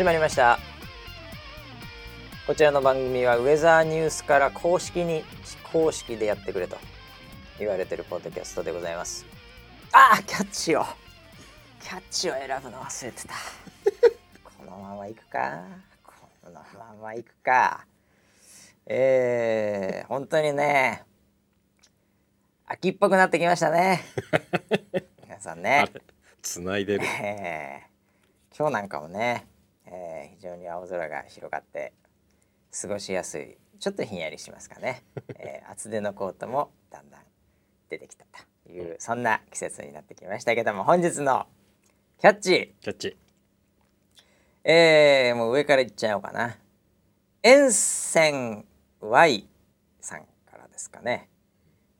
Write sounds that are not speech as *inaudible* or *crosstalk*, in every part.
始まりました。こちらの番組はウェザーニュースから公式に公式でやってくれと言われてるポッドキャストでございます。あーキャッチを。キャッチを選ぶの忘れてた。*laughs* このまま行くか。このまま行くか。えー、本当にね秋っぽくなってきましたね。*laughs* 皆さんね。つないでる。えー今日なんかもね、えー非常に青空が広がって過ごしやすいちょっとひんやりしますかね、*laughs* えー厚手のコートもだんだん出てきたというそんな季節になってきましたけども本日のキャッチ。キャッチ。えー、もう上からいっちゃおうかな。沿線 Y さんからですかね。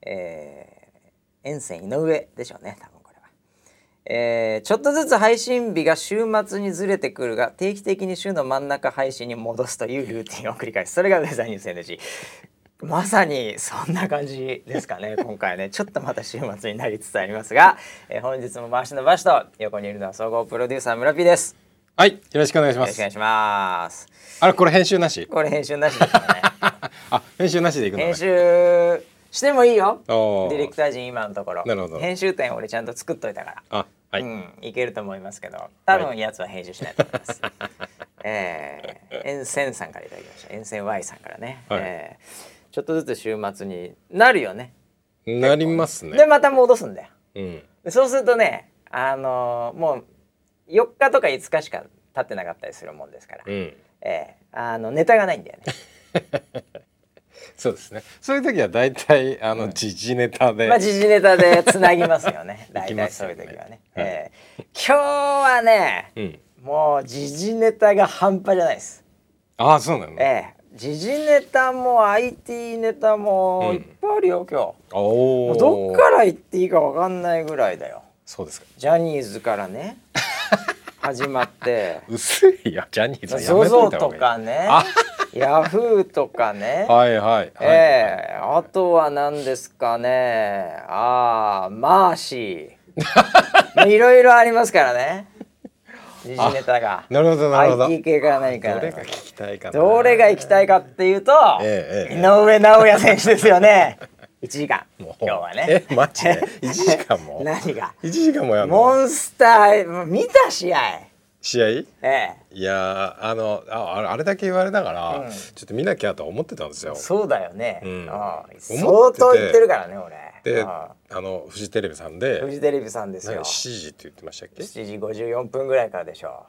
えー、沿線井上でしょうね多分えーちょっとずつ配信日が週末にずれてくるが定期的に週の真ん中配信に戻すというルーティンを繰り返す。それがウェザーニュース NG まさにそんな感じですかね *laughs* 今回はね。ちょっとまた週末になりつつありますが、えー本日も回しの場所と横にいるのは総合プロデューサー村 P です。はい、よろしくお願いします。よろしくお願い。します。あれ、これ編集なし？これ編集なしですよね。*laughs* あ、編集なしでいくのね。編集してもいいよ。ディレクター陣今のところ。なるほど。編集点俺ちゃんと作っといたから。あ、はい。うん、いけると思いますけど。多分やつは編集しないと思います、*laughs* えー、沿線さんからいただきました。沿線 Y さんからね、はい。えーちょっとずつ週末になるよね。なりますでね。また戻すんだよ。うん。でそうするとねあのーもう4日とか5日しか経ってなかったりするもんですから、うん。えーあのネタがないんだよね *laughs* そうですね。そういう時は大体、あの、時事ネタで。まあ時事ネタでつなぎ *laughs* ますよね。大体そういう時はね、今日はねうん。もう時事ネタが半端じゃないです。ああ、そうなの？ええ。時事ネタも IT ネタもうん。いっぱいあるよ、今日。おどっから言っていいかわかんないぐらいだよ。そうですか。ジャニーズからね *laughs* 始まって。薄いよ、ジャニーズはやめといた方がいい。かね。あヤフーとかね、*laughs* はいはいはい。ええあとは何ですかね。ああマーシー。*laughs* いろいろありますからね。時事ネタが。なるほどなるほど。IT 系から何かどれが聞きたいかな。どれが行きたいかっていうと、ええええ井上尚弥選手ですよね。*laughs* 1時間。今日はね。え、マジで？一時間も？何が？一時間もやんの？モンスター見た試合試合？ええ。いやーあのああれだけ言われながら、うん。ちょっと見なきゃとは思ってたんですよ。そうだよね、うん。ああ思相当言ってるからね俺。でああのフジテレビさんあで。フジテレビさんです何よ7時って言ってましたっけ？7時54分ぐらいからでしょ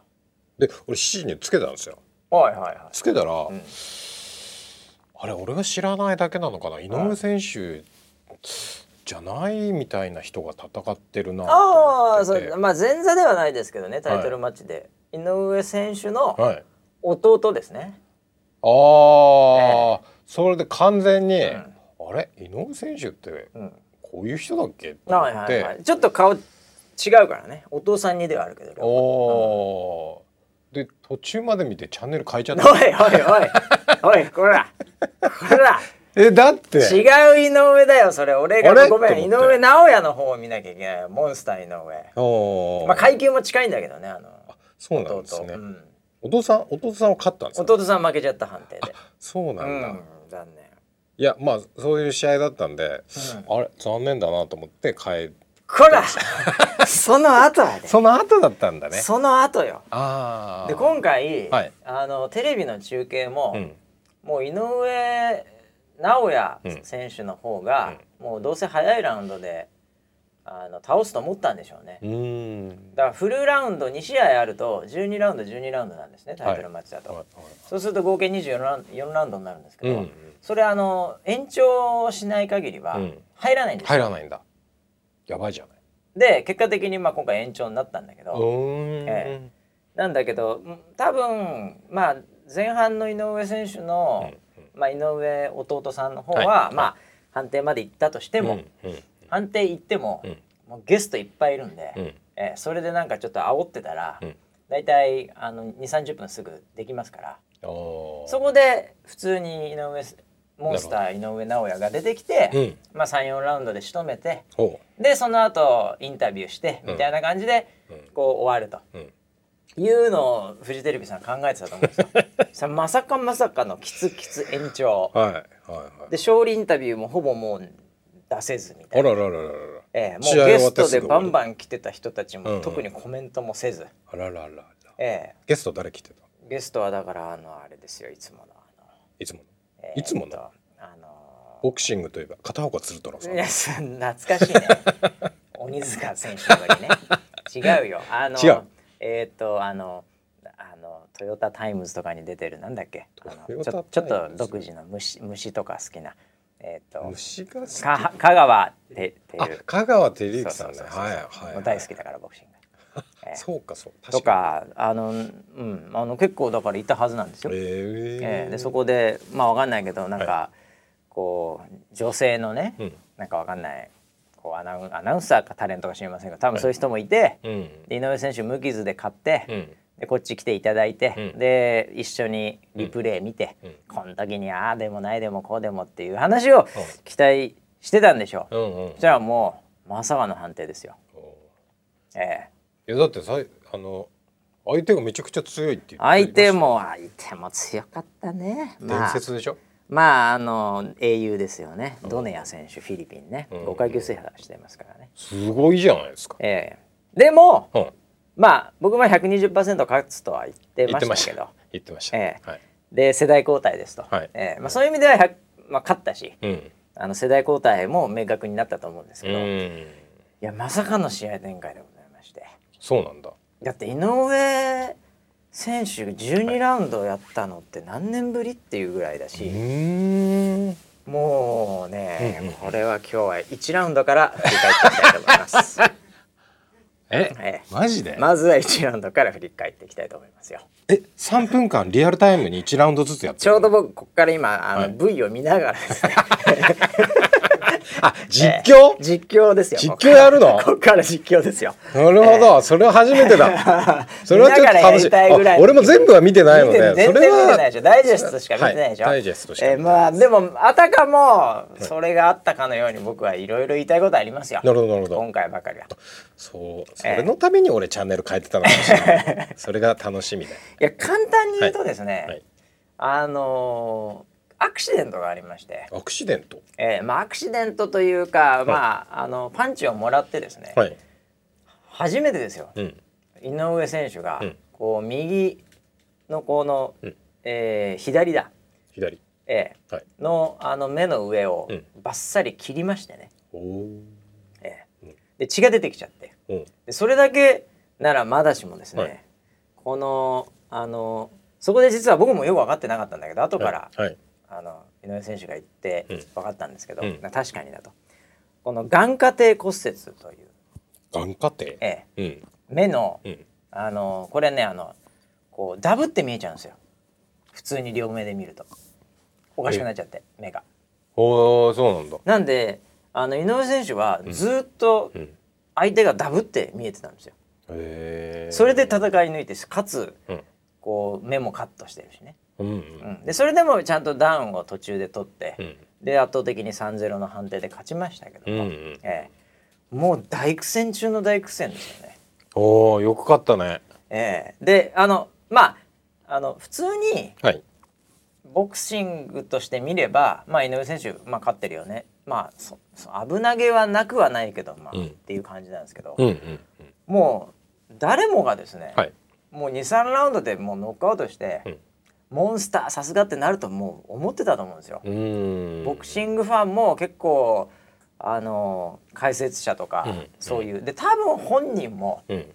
で俺7時につけたんですよ。はいはいはい。つけたら、ん。あれ俺が知らないだけなのかな？井上選手じゃないみたいな人が戦ってるなとああそ思ってて。うまあ前座ではないですけどねタイトルマッチで、井上選手のはい。弟ですね、ああ、それで完全に、ん。あれ？井上選手ってうん。こういう人だっけ？って。思はい。はいはい。ちょっと顔違うからね。お父さんにではあるけどおおー、で途中まで見てチャンネル変えちゃっおいたおいおい。おいこれだこれだえだって。違う井上だよそれ。俺がごめん井上尚弥の方を見なきゃいけないモンスター井上。まあ階級も近いんだけどねあのそうなん弟ですね、うん。お父さん弟さんは勝ったんですか？弟さん負けちゃった判定で。そうなだ、うんん残念。いやまあそういう試合だったんで、あれ残念だなと思って変えこら！*laughs* その後やでその後だったんだね。その後よ。ああで今回、はい。あのテレビの中継も、うん。もう井上尚弥選手の方が、もうどうせ早いラウンドであの倒すと思ったんでしょうね。だからフルラウンド2試合あると12ラウンド12ラウンドなんですねタイトルマッチだと、はいはい。そうすると合計24ラウンド4ラウンドになるんですけど、うんそれあの延長しない限りはうん。入らないんですよ、入らないんだ。やばいじゃない。で結果的にまあ今回延長になったんだけど、うーん、えなんだけどん多分まあ前半の井上選手の、まあ、井上弟さんの方は、はい。まあ判定まで行ったとしても、判定行っても,、うん。もうゲストいっぱいいるんで、うん。えーそれでなんかちょっと煽ってたら、うん。だいたいあの2 3 0分すぐできますから。そこで普通に井上モンスター井上尚弥が出てきて、うん。まあ、34ラウンドで仕留めてほでその後インタビューしてうんみたいな感じでうん。こう終わると。いうのをフジテレビさん考えてたと思うんですよ。*laughs* さまさかまさかのキツキツ延長。はいはいはいで勝利インタビューもほぼもう出せずみたあいな、ららららららええもうゲストでバンバン来てた人たちもうんうん特にコメントもせず、あららららええ。ゲスト誰来てた？ゲストはだからあのあれですよいつものあの、いつもの？えいつもの？とあのボクシングといえば片岡鶴太郎さん。いやそ懐かしいね。*laughs* 鬼塚選手の時ね。違うよ。あの違うえっ、とあのあのトヨタタイムズとかに出てるなんだっけ？あのちょちょっと独自の虫虫とか好きな。えっ、と虫がか香川ててある香川照之さんね。はいはいはい。大好きだからボクシング。*laughs* ええ。そうかそうとかあのうんあの結構だからいたはずなんですよ。ええええ。でそこでまあわかんないけどなんか、こう女性のね、うん。なんかわかんないこうアナウンアナウンサーかタレントか知りませんが多分そういう人もいて、うん。で井上選手無傷で勝って、うん。でこっち来ていただいて、うん。で一緒にリプレイ見て、うん。この時にああでもないでもこうでもっていう話を期待してたんでしょう。うんうん。じゃあもうまさかの判定ですよ。ええ。いやだってさあの相手がめちゃくちゃ強いって相手も相手も強かったね。伝まあ。説でしょ、まああの英雄ですよね。ドネア選手フィリピンね、うん。5階級制覇してますからね。すごいじゃないですか、ええ。でもうん、まあ僕は120%勝つとは言ってましたけど、言ってました、ええ。はい。で世代交代ですと、はい。ええ。まあそういう意味では100、まあ勝ったし、うん。あの世代交代も明確になったと思うんですうけど、いん。やまさかの試合展開でございまして、そうなんだ。だって井上選手12ラウンドやったのって何年ぶりっていうぐらいだし。もうね、これは今日は1ラウンドから振り返っていきたいと思います。*laughs* ええマジで、まずは1ラウンドから振り返っていきたいと思いますよ。え三分間リアルタイムに1ラウンドずつやってるちょうど僕ここから今あの、はい V を見ながらですね。あ実況、実況ですよ。実況やるの？ここから実況ですよ。なるほど、それは初めてだ。*laughs* それはちょっと楽しい。たい俺も全部は見てないのでそれは然見てないでしょ。ダイジェストしか見てないでしょ。はいダイジェストしかえーまあでもあたかもそれがあったかのように僕はいろいろ言いたいことありますよ。なるほどなるほど。今回ばかりは。そうそれのために俺チャンネル変えてたのかもしれない。それが楽しみで。いや簡単に言うとですね、はい。あのーアクシデントがありまして、アクシデント？えーまあアクシデントというか、まああのパンチをもらってですね、はい。初めてですよ。うん。井上選手が、うん。こう右のこの、うん。えー左だ、左。えーはい。のあの目の上をうん。バッサリ切りましてね、おおえーうん。で血が出てきちゃって。うん。でそれだけならまだしもですね、はい。このあのそこで実は僕もよく分かってなかったんだけど後から、はいあの井上選手が言ってうん。分かったんですけど、うん。な確かにだと。この眼下底骨折という、眼下底？ええ。うん。目のうん。あのこれねあのこうダブって見えちゃうんですよ。普通に両目で見ると。おかしくなっちゃって目が。おおそうなんだ。なんであの井上選手はずっとうん。相手がダブって見えてたんですよ。それで戦い抜いてかつうん。こう目もカットしてるしね、うんでそれでもちゃんとダウンを途中で取って、うん。で圧倒的に3-0の判定で勝ちましたけども、うんうん。ええ。もう大苦戦中の大苦戦ですよね。おおよく勝ったね。ええ。であのまああの普通にはい。ボクシングとして見れば、まあ、井上選手、まあ、勝ってるよね、まあ、そそ危なげはなくはないけど、まあうん。っていう感じなんですけど、うんうんうん。もう誰もがですね、はい。もう23ラウンドでもうノックアウトして、うんモンスターさすがってなるともう思ってたと思うんですよ。ボクシングファンも結構あの解説者とか、うん。そういう。で多分本人もうん。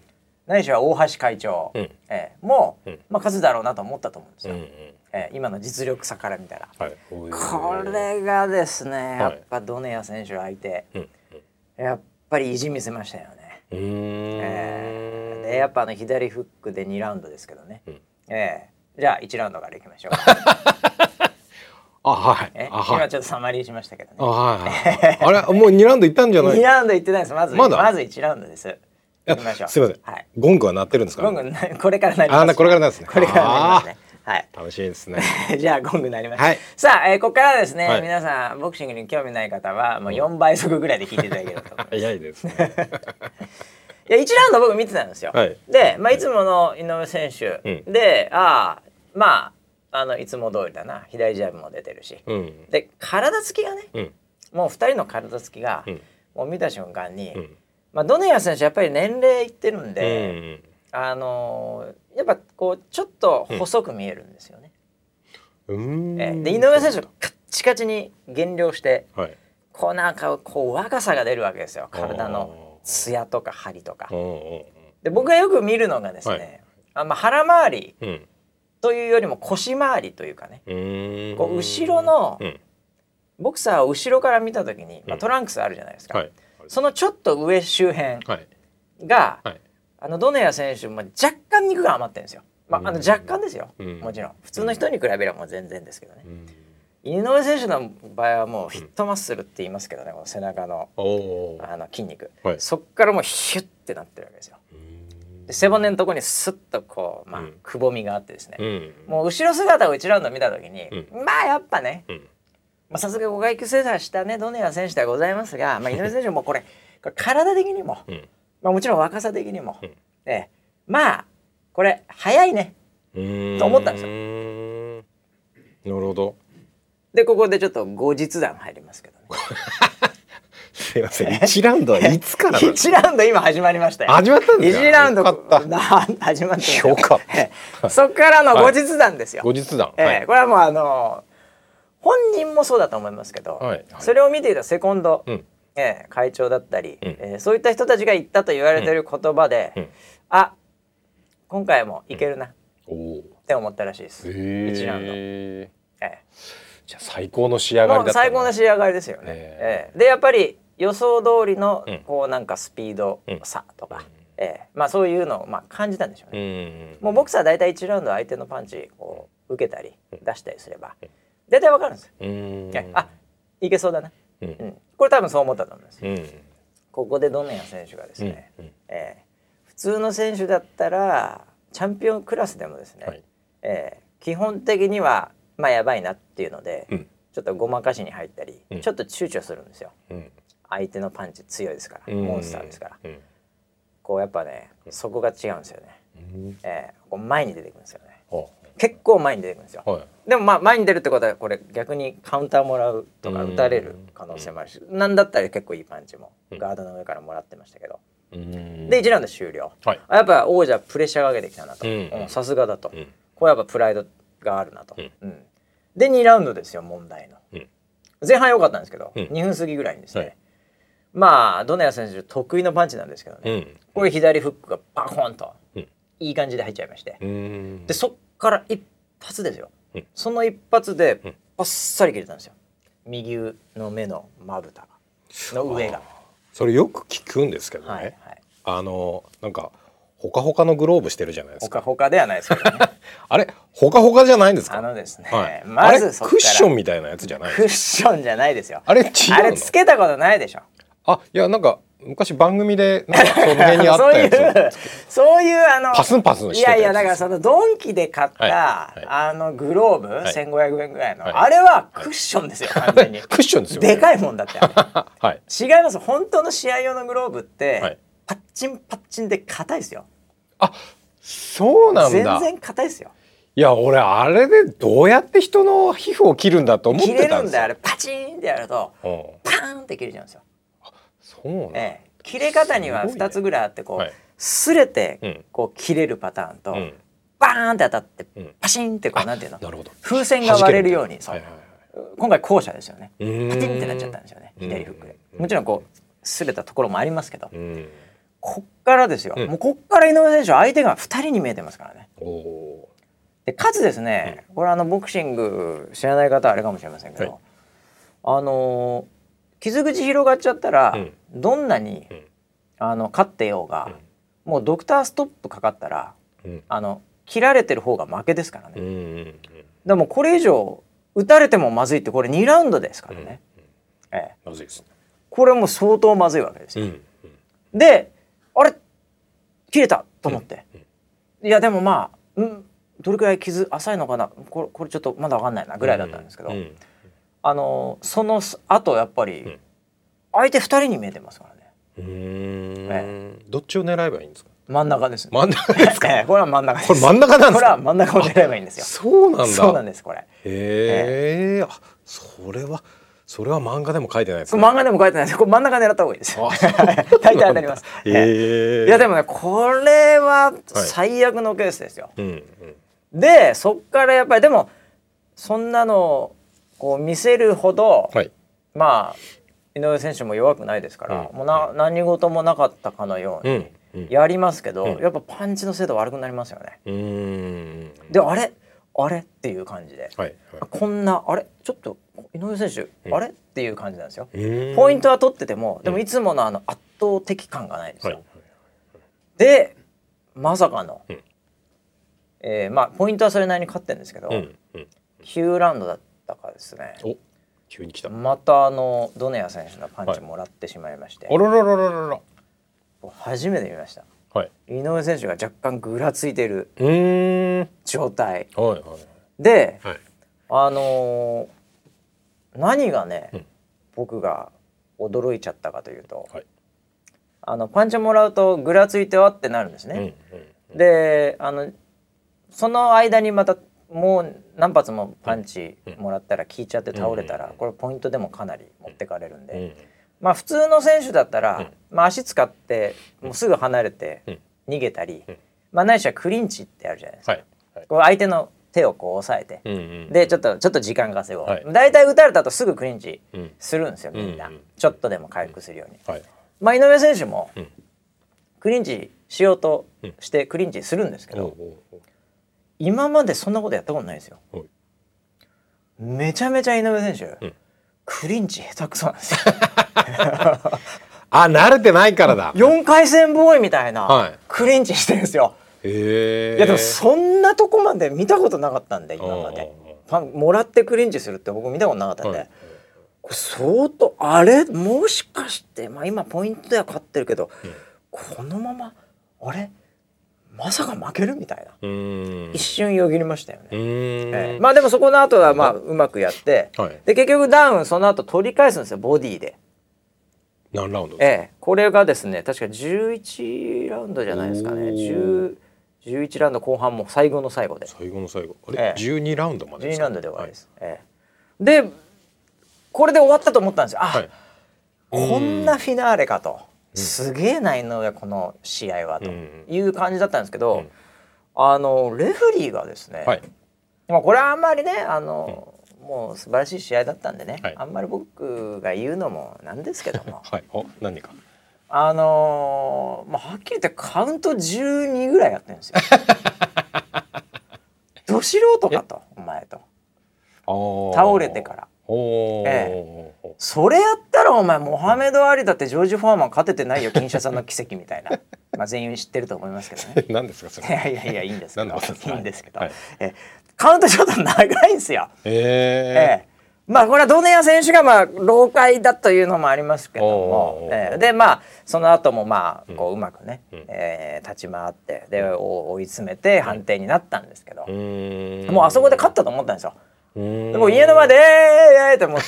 何しろ大橋会長、うん。ええもう、うん。まあ、勝つだろうなと思ったと思うんですよ、うんうんええ今の実力差から見たら。はいこれがですねいやっぱドネア選手相手、うんやっぱり意地見せましたよね。ええ。でやっぱあの左フックで2ラウンドですけどね、うん。ええじゃあ1ラウンドからいきましょう。*laughs* か、あはい。え？あはい。今ちょっとサマリーしましたけどあねはいはい。あれ？もう2ラウンドいったんじゃない？2ラウンドいってないです。まずまだ？まず1ラウンドです。いきましょう。すいません。はい。ゴングは鳴ってるんですか？ゴングな *laughs* これからなります。あなこれからなんですね。これからなりますね。はい。楽しいですね。*laughs* じゃあゴングなりました、はい。さあ、えーここからですね、はい。皆さんボクシングに興味ない方はもう4倍速ぐらいで聞いていただければと。早いですね。いや1ラウンド僕見てたんですよ。はい。で、まあ、いつもの井上選手、うん。でああまああのいつも通りだな。左ジャブも出てるし。うん。で体つきがねうん。もう2人の体つきが、うん。もう見た瞬間に、うん。まあ、ドネア選手やっぱり年齢いってるんうで、ん。あのーやっぱこうちょっと細く見えるんですよね。うん。ええ。で井上選手がカッチカチに減量してはい。こうなんかこう若さが出るわけですよ。体の艶とか張りとか。で僕がよく見るのがですね、あまあ、腹周りうんというよりも腰回りというかね。うん。こう後ろのうん。ボクサーを後ろから見た時に、まあ、うんトランクスあるじゃないですか、はい。そのちょっと上周辺はい。が、はい。あのドネア選手も若干肉が余ってるんですよ、まあ、あのうん若干ですよ、うん。もちろん。普通の人に比べればもう全然ですけどね、うん。井上選手の場合はもうフィットマッスルって言いますけどねこの背中のあの筋肉、はい。そっからもうヒュッてなってるわけですよ。で背骨のとこにスッとこう、まあうん。くぼみがあってですね、うん。もう後ろ姿を1ラウンド見た時に、うまあやっぱねうん。まあさすが5階級制覇したねドネア選手ではございますが、まあ、井上選手もこれこれ体的にも、うん。まあ、もちろん若さ的にも、うん。ええ。まあこれ早いねうん。と思ったんですよよ。なるほど。でここでちょっと後日談入りますけどね *laughs* すいません。1ラウンドはいつからなんです1ラウンド今始まりましたよ。始まったんですか1ラウンドよかった。な始まってますよよかったええ。そっからの後日談ですよ、後日談。ええはい。これはもうあの本人もそうだと思いますけど、はいはい。それを見ていたセコンド、うん。ええ会長だったり、ん。ええそういった人たちが言ったと言われている言葉で、うん。あ今回もいけるな。っおお。て思ったらしいです、へ1ラウンド、ええ。じゃあ最高の仕上がりだった最高の仕上がりですよね、え。ええ。でやっぱり予想通りのうん。こうなんかスピードうん差とか、ええ。まあそういうのをまあ感じたんでしょううね、ん。もうボクサー大体1ラウンド相手のパンチこう受けたり出したりすれば大体わかるんですよ、あいけそうだな、うん。うん、これ多分そう思ったと思いますうん。ここでドネア選手がですね、うん。うん。えー普通の選手だったらチャンピオンクラスでもですね、はい。えー基本的にはまあやばいなっていうので、うん。ちょっとごまかしに入ったり、うん。ちょっと躊躇するんですよ。うん相手のパンチ強いですから、うん。モンスターですから。うん。こうやっぱねそこが違うんですよね、うん。えーこう前に出てくるんですよね。は結構前に出てくるんですよ。はいでもまあ前に出るってことはこれ逆にカウンターもらうとかうん。打たれる可能性もあるし、なんだったら結構いいパンチもうん。ガードの上からもらってましたけど、うん。で1ラウンド終了、はい。あやっぱ王者プレッシャーかけてきたなと。さすがだと、うん。これやっぱプライドがあるなと、うん。うん。で2ラウンドですよ問題の、うん。前半良かったんですけど、うん。2分過ぎぐらいにですね、はいまあドネア選手得意のパンチなんですけどね、うん。これ左フックがバコンと、うん。いい感じで入っちゃいまして、うん。でそっから一発ですよ、うん。その一発でうん。バッサリ切れたんですよ。右の目のまぶた。の上が。それよく聞くんですけどはいねはい。あのなんかほかほかのグローブしてるじゃないですか。ほかほかではないですけどね。*laughs* あれほかほかじゃないんですあかのですね、はい。まずそっから。あれクッションみたいなやつじゃないクッションじゃないですよ。あれ違うの？あれつけたことないでしょあいやなんか昔番組でなんかその辺にあっそういたやつう *laughs* そういうあのパスンパスンいやいやだからそのドンキで買った、はい。はいあのグローブ、い。1500円ぐらいの、はい。あれはクッションですよ、完全に。クッションですよね。でかいもんだってあれ。*laughs* はい。違います。本当の試合用のグローブって、はい。パッチンパッチンで硬いですよ。あそうなん全だ然硬いですよ。いや俺あれでどうやって人の皮膚を切るんだと思っ切れてたんですよ。るんだよあれ。パチンってやるとうん。パーンって切れちゃうんですよ、ええ、切れ方にはすごいね。2つぐらいあってこう、はい。擦れてうん。こう切れるパターンと、うん。バーンって当たってうん。パシンってこうなんていうの？なるほど。風船が割れるようにそう。今回後者ですよね。パチンってなっちゃったんですよね。左フックで。うんもちろんこう擦れたところもありますけどうん。こっからですよ、うん。もうこっから井上選手は相手が2人に見えてますからね。でかつですね、これあのボクシング知らない方はあれかもしれませんけど、はい。あのー傷口広がっちゃったら、うん。どんなに、うん。あの勝ってようが、もうドクターストップかかったらうん。あの切られてる方が負けですからね、でもこれ以上打たれてもまずいってこれ2ラウンドですからね、ええ、まずいですね。これもう相当まずいわけですよ、うんであれ？切れたと思って、いやでもまあうんどれくらい傷浅いのかな？これこれちょっとまだ分かんないなぐらいだったんですけど、うんあのそのあとやっぱりん。相手2人に見えてますからね。うーん。どっちを狙えばいいんですか？真ん中です、真ん中ですか？*laughs* ええこれは真ん中です。これ真ん中なんですか？これは真ん中を狙えばいいんですよ。そうなんだ。そうなんですこれ。へえあそれはそれは漫画でも書いてないですこねれ漫画でも書いてないです。これ真ん中狙った方がいいです。あ *laughs* 大体当たります。へええ。えいやでもねこれは最悪のケースですよ、うんうん。でそっからやっぱりでもそんなのこう見せるほど、はい。まあ井上選手も弱くないですから、うん。もうな何事もなかったかのようにやりますけど、うん。やっぱパンチの精度悪くなりますよね。であれ？あれ？っていう感じで、はいあこんなあれ？ちょっと井上選手、うん。あれ？っていう感じなんですよ。はいポイントは取っててもでもいつものあの圧倒的感がないですよ。はい。でまさかの、うん。えーまあポイントはそれなりに勝ってるんですけど、うん。うん。9ラウンドだったかですね。お急に来た。あまたあのドネア選手のパンチもらってしまいまして、らららららら。初めて見ました。はい。井上選手が若干ぐらついているうーん。状態。はいはいではい。あのー何がね、うん。僕が驚いちゃったかというと、はい。あのパンチもらうとぐらついてはってなるんですうんね。うん。であのその間にまたもう何発もパンチもらったら効いちゃって倒れたら、うん。これポイントでもかなり持ってかれるんで、うん。まあ普通の選手だったら、うん。まあ、足使ってもうすぐ離れてうん。逃げたり、うん。まあないしはクリンチってあるじゃないですか、はい。はい。こう相手の手をこう押さえて、でちょっとちょっと時間稼ごう、はい。大体打たれた後すぐクリンチうん。するんですよみんな、ちょっとでも回復するように、はい。まあ井上選手もうん。クリンチしようとしてクリンチするんですけど、今までそんなことやったことないですよ。はい。めちゃめちゃ井上選手、うん。クリンチ下手くそなんですよ。*laughs* あ慣れてないからだ。4回戦ボーイみたいな、はい。クリンチしてるんですよ。へえいやでもそんなとこまで見たことなかったんで今まで。パンもらってクリンチするって僕見たことなかったんで、はい。これ相当あれ？もしかして、まあ、今ポイントでは勝ってるけど、このままあれ？まさか負けるみたいな、一瞬よぎりましたよね。ええ。まあでもそこの後はまあうまくやって、はい。で結局ダウンその後取り返すんですよボディで。何ラウンドええ、これがですね確か11ラウンドじゃないですかね。お10 11ラウンド後半も最後の最後で。最後の最後。あれ、ええ。12ラウンドまで12か？ラウンドで終わりです。ええ、でこれで終わったと思ったんですよ。あ、はい。こんなフィナーレかと、すげえな井上この試合はと。うんいう感じだったんですけど、うん。あのレフェリーがですね、はい。まあこれはあんまりねあの、もう素晴らしい試合だったんでね、はい。あんまり僕が言うのもなんですけども。*laughs* はい。お何か？あのーまあはっきり言ってカウント12ぐらいやってるんですよ。*laughs* ど素人かとお前と。倒れてからおーえそれやったらお前モハメド・アリだってジョージ・フォーマン勝ててないよ *laughs* 金シャさんの奇跡みたいな。まあ全員知ってると思いますけどね。*laughs* 何ですかそいれやいやいやいいんですけど。いいんですけど、はい。えカウントちょっと長いんですよ。え。ええ。まあこれはドネア選手がまあ老快だというのもありますけども。ええ。でまあその後もまあこううまくね、うん。ええ立ち回ってでお追い詰めて判定になったんですけど、うーん。もうあそこで勝ったと思ったんですよ。でもう家の前で「えー、えー、えーってもう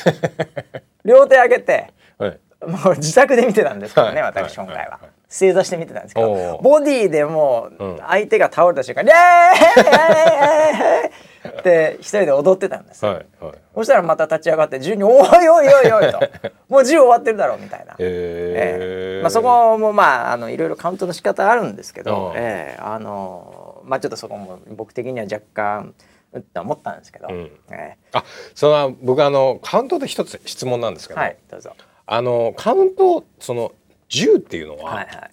両手上げてはいもう自宅で見てたんですけどね、はい私今回ははいはい正座して見てたんですけどボディでもう相手が倒れた瞬間に「イエーイ!」って一人で踊ってたんです。はいはいそしたらまた立ち上がって銃に「おいおいおいおい」と「もう銃終わってるだろ」うみたいな。えええまあ、そこもまああのいろいろカウントの仕方あるんですけど、ええあのまあちょっとそこも僕的には若干って思ったんですけど、うん。えあその僕あのカウントで一つ質問なんですけど、えはいどうぞ。あのカウントその10っていうのははいはい。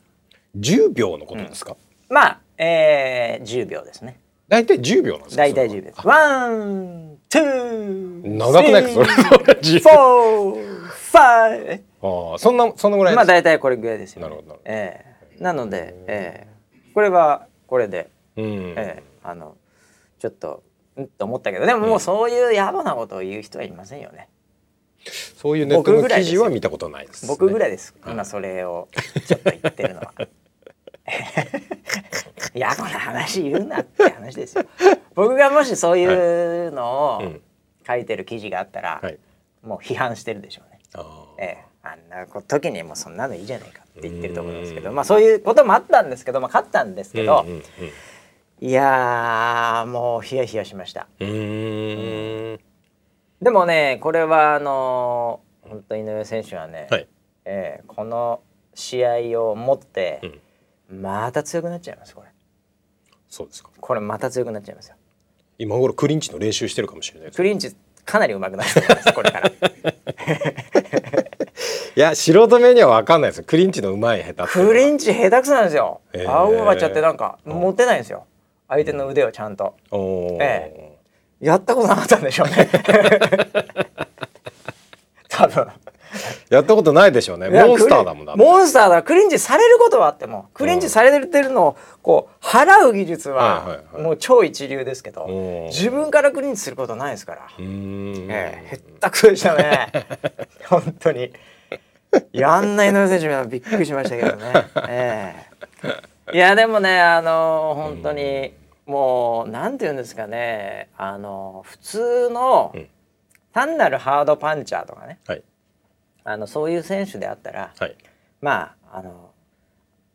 10秒のことですか、まあ、えー、10秒ですね。大体10秒なんですか大体10秒です。 one, two、長くないかそれ。それ10フォー、ファイああそんなそのぐらいまあ大体これぐらいですよ、ね。なるほどなるほど。ええ。なので、ええ。これはこれで、うん、ええ。あのちょっとうんと思ったけどでももうそういう野暮なことを言う人はいませんよね。そういうネットの記僕ぐらいですよ。事は見たことないです、ね、僕ぐらいです。はい今それをちょっと言ってるのは。*laughs* 野暮な話言うなって話ですよ。僕がもしそういうのをうん。書いてる記事があったら、はい。もう批判してるでしょうね。ええ、あんな時にもうそんなのいいじゃないかって言ってると思うんですけどまあそういうこともあったんですけど、まあ、勝ったんですけど、うんうんいやーもうヒヤヒヤしました。うん。でもねこれはあのー本当井上選手はね、はい。えーこの試合を持って、また強くなっちゃいますこれ。そうですか。これまた強くなっちゃいますよ。今頃クリンチの練習してるかもしれないクリンチかなり上手くなると思いますこれから。*laughs* いや素人目には分かんないです。よクリンチのうまい下手クリンチ下手くそなんですよ。へー。青がっちゃってなんか持てないんですよ相手の腕をちゃんと。おー。えやったことなかったんでしょうね。*laughs* 多分。やったことないでしょうね。モンスターだもんモンスターだ。クリンチされることはあってもクリンチされてるのをこう払う技術はもう超一流ですけどうん。自分からクリンチすることないですから、ええへったくそでしたね。*laughs* 本当に。やんない井上選手もびっくりしましたけどね、ええいやでもねあの本当にもうなんて言うんですかねあの普通のうん。単なるハードパンチャーとかねはい。あのそういう選手であったら、はい。まああの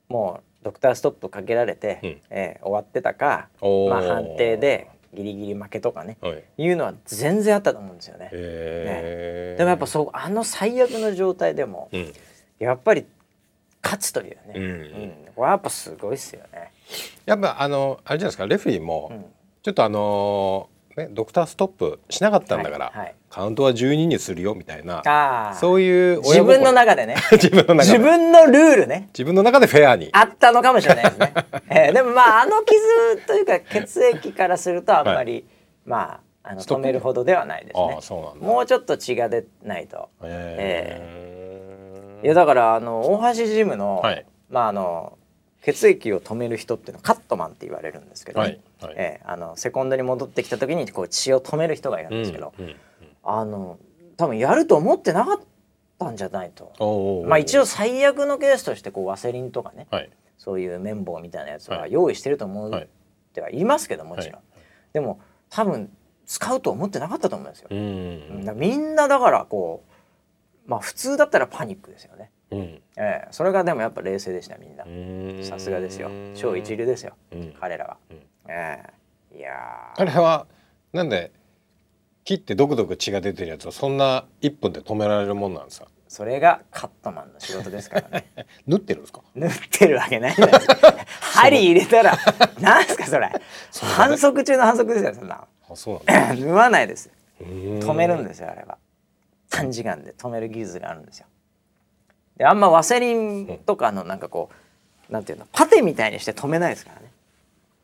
もうドクターストップかけられて、うん。ええ終わってたか、まあ、判定でギリギリ負けとかねはい。いうのは全然あったと思うんですよね。えー。でもやっぱそうあの最悪の状態でもうん。やっぱり勝つというね、うん。うん。これはやっぱすごいっすよね。やっぱあのあれじゃないですかレフェリーも、うん。ちょっとあのねドクターストップしなかったんだから、はいはい。カウントは12にするよみたいなああそういう親自分の心中でね。*laughs* 自分の中自で分のルールね。自分の中でフェアに。あったのかもしれないですね。*laughs* えーでもまああの傷というか血液からするとあんまり、まああの止めるほどではないですね。ああ。そうなんだ。もうちょっと血が出ないと。えいやだからあの大橋ジムの、はい。まああの血液を止める人っていうのはカットマンって言われるんですけどね、はいはい。ええあのセコンドに戻ってきた時にこう血を止める人がいるんですけど、うんうんあの多分やると思ってなかったんじゃないと。まあ一応最悪のケースとしてこうワセリンとかね。はい。そういう綿棒みたいなやつははい。用意してると思はいってはいますけどもちろん、はい。でも多分使うと思ってなかったと思うんですよ、ううん。みんなだからこうまあ普通だったらパニックですよね、うん。ええ。それがでもやっぱ冷静でしたみんな。うん。さすがですよ。超一流ですようん。彼らは、うん。ええ。いやあれはなんで切ってドクドク血が出てるやつはそんな一分で止められるもんなんですか？それがカットマンの仕事ですからね。*laughs* 縫ってるんですか？縫ってるわけないじゃないですか針入れたらなんすかそれ。反則中の反則ですよそんなあそうなんだ。*laughs* 縫わないです。止止めるんですよあれは短時間で止める技術があるんですよ。であんまワセリンとかのなんかこうなんていうのパテみたいにして止めないですか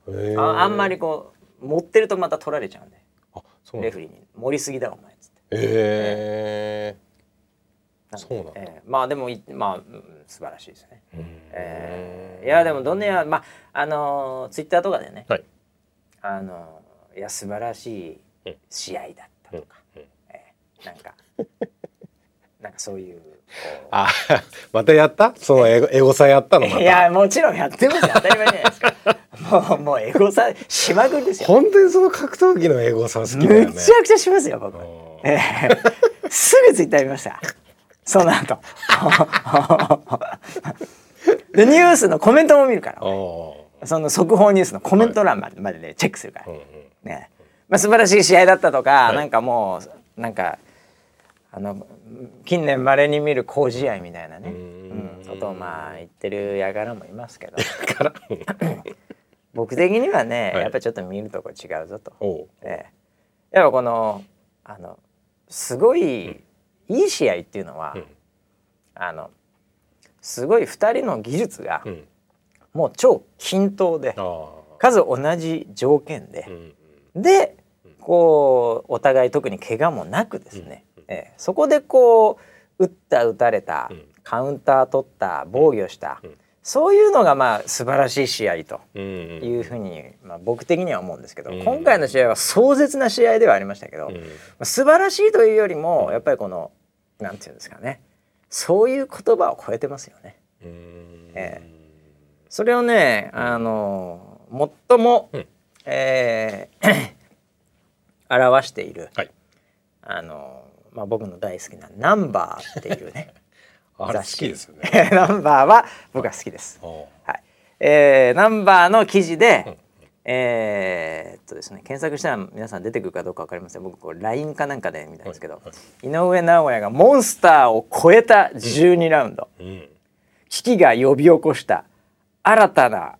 らね。ああんまりこう持ってるとまた取られちゃうんで。あそうレフェリーに「盛りすぎだお前」っつって。へなんでそうなんだ。ええ。まあでもいまあ、うん素晴らしいですね、えええ。いやでもどんなやまああのツイッターとかでね、はい。あのいや素晴らしい試合だったとか、うん。うん。ええ。なんか *laughs* なんかそういうあ *laughs* またやった？そのエゴ *laughs* エゴサやったのまた？いやもちろんやってますよ。当たり前じゃないですか。もうもうエゴさしまくりですよ。本当にその格闘技のエゴサ好きね。むちゃくちゃしますよ僕、うんええ。すぐツイッター見ました。その後。でニュースのコメントも見るからその速報ニュースのコメント欄までまででチェックするから、うんうん。ね。まあ、素晴らしい試合だったとか、はい。なんかもうなんかあの近年まれに見る好試合みたいなね、ううん。んことをまあ言ってる輩もいますけど。*laughs* *laughs* 僕的にはね、はい。やっぱりちょっと見るとこ違うぞと。ええ、やっぱこのあのすごいいい試合っていうのは、うん。あのすごい2人の技術がうん。もう超均等で、数同じ条件でう、ん。でこうお互い特に怪我もなくですね、ええ、そこでこう打った打たれた、うん。カウンター取った防御した、うん。そういうのがまあ素晴らしい試合というふうに、まあ、僕的には思うんですけど、うん。今回の試合は壮絶な試合ではありましたけど、うん。まあ素晴らしいというよりもやっぱりこのなんていうんですかねそういう言葉を超えてますよね。うん。えそれをねあの最も、うん。えー *clears throat* 表している、はい。あのまあ、僕の大好きな「ナンバー」っていうね *laughs* あれ好雑誌きですよね。*laughs* ナンバーは僕は好きです。はい。えー、ナンバーの記事で、うんえーっとですね検索したら皆さん出てくるかどうかわかりません。僕これ LINE かなんかで見たんですけど、井上尚弥がモンスターを超えた12ラウンド、うん。危機が呼び起こした新たな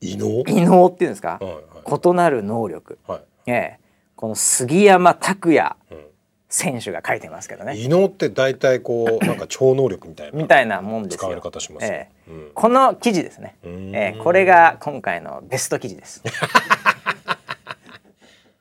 異能？異能っていうんですか、はいはい異なる能力、はい。ええこの杉山拓也うん選手が書いてますけどね。異能って大体こうなんか超能力みたいなみたいなもんですよ。使われ方しますよ。ええ。うん。この記事ですね、うーん。ええ。これが今回のベスト記事です。*laughs*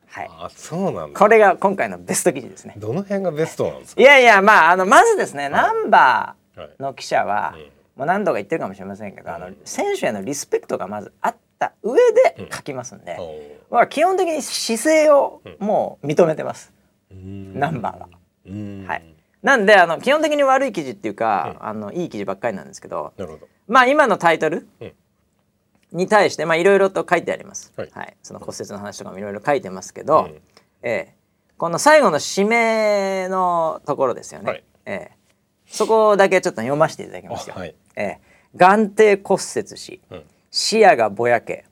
はい。あそうなんだ。これが今回のベスト記事ですね。どの辺がベストなんですか？いやいやまああのまずですね、ナンバはいーの記者は、うんもう何度か言ってるかもしれませんけど、あの選手へのリスペクトがまずあった上で書きますんで、おう。まあ基本的に姿勢をもう認めてます、うんナンバーが。うん。はい。なんであの基本的に悪い記事っていうか、あのいい記事ばっかりなんですけどなるほど。まあ今のタイトルうん。に対してまあいろいろと書いてあります、はい。その骨折の話とかもいろいろ書いてますけど、うん。ええ。この最後の締めのところですよね、はい。ええ。そこだけちょっと読ませていただきますよ、あはい。ええ。眼底骨折しうん。視野がぼやけ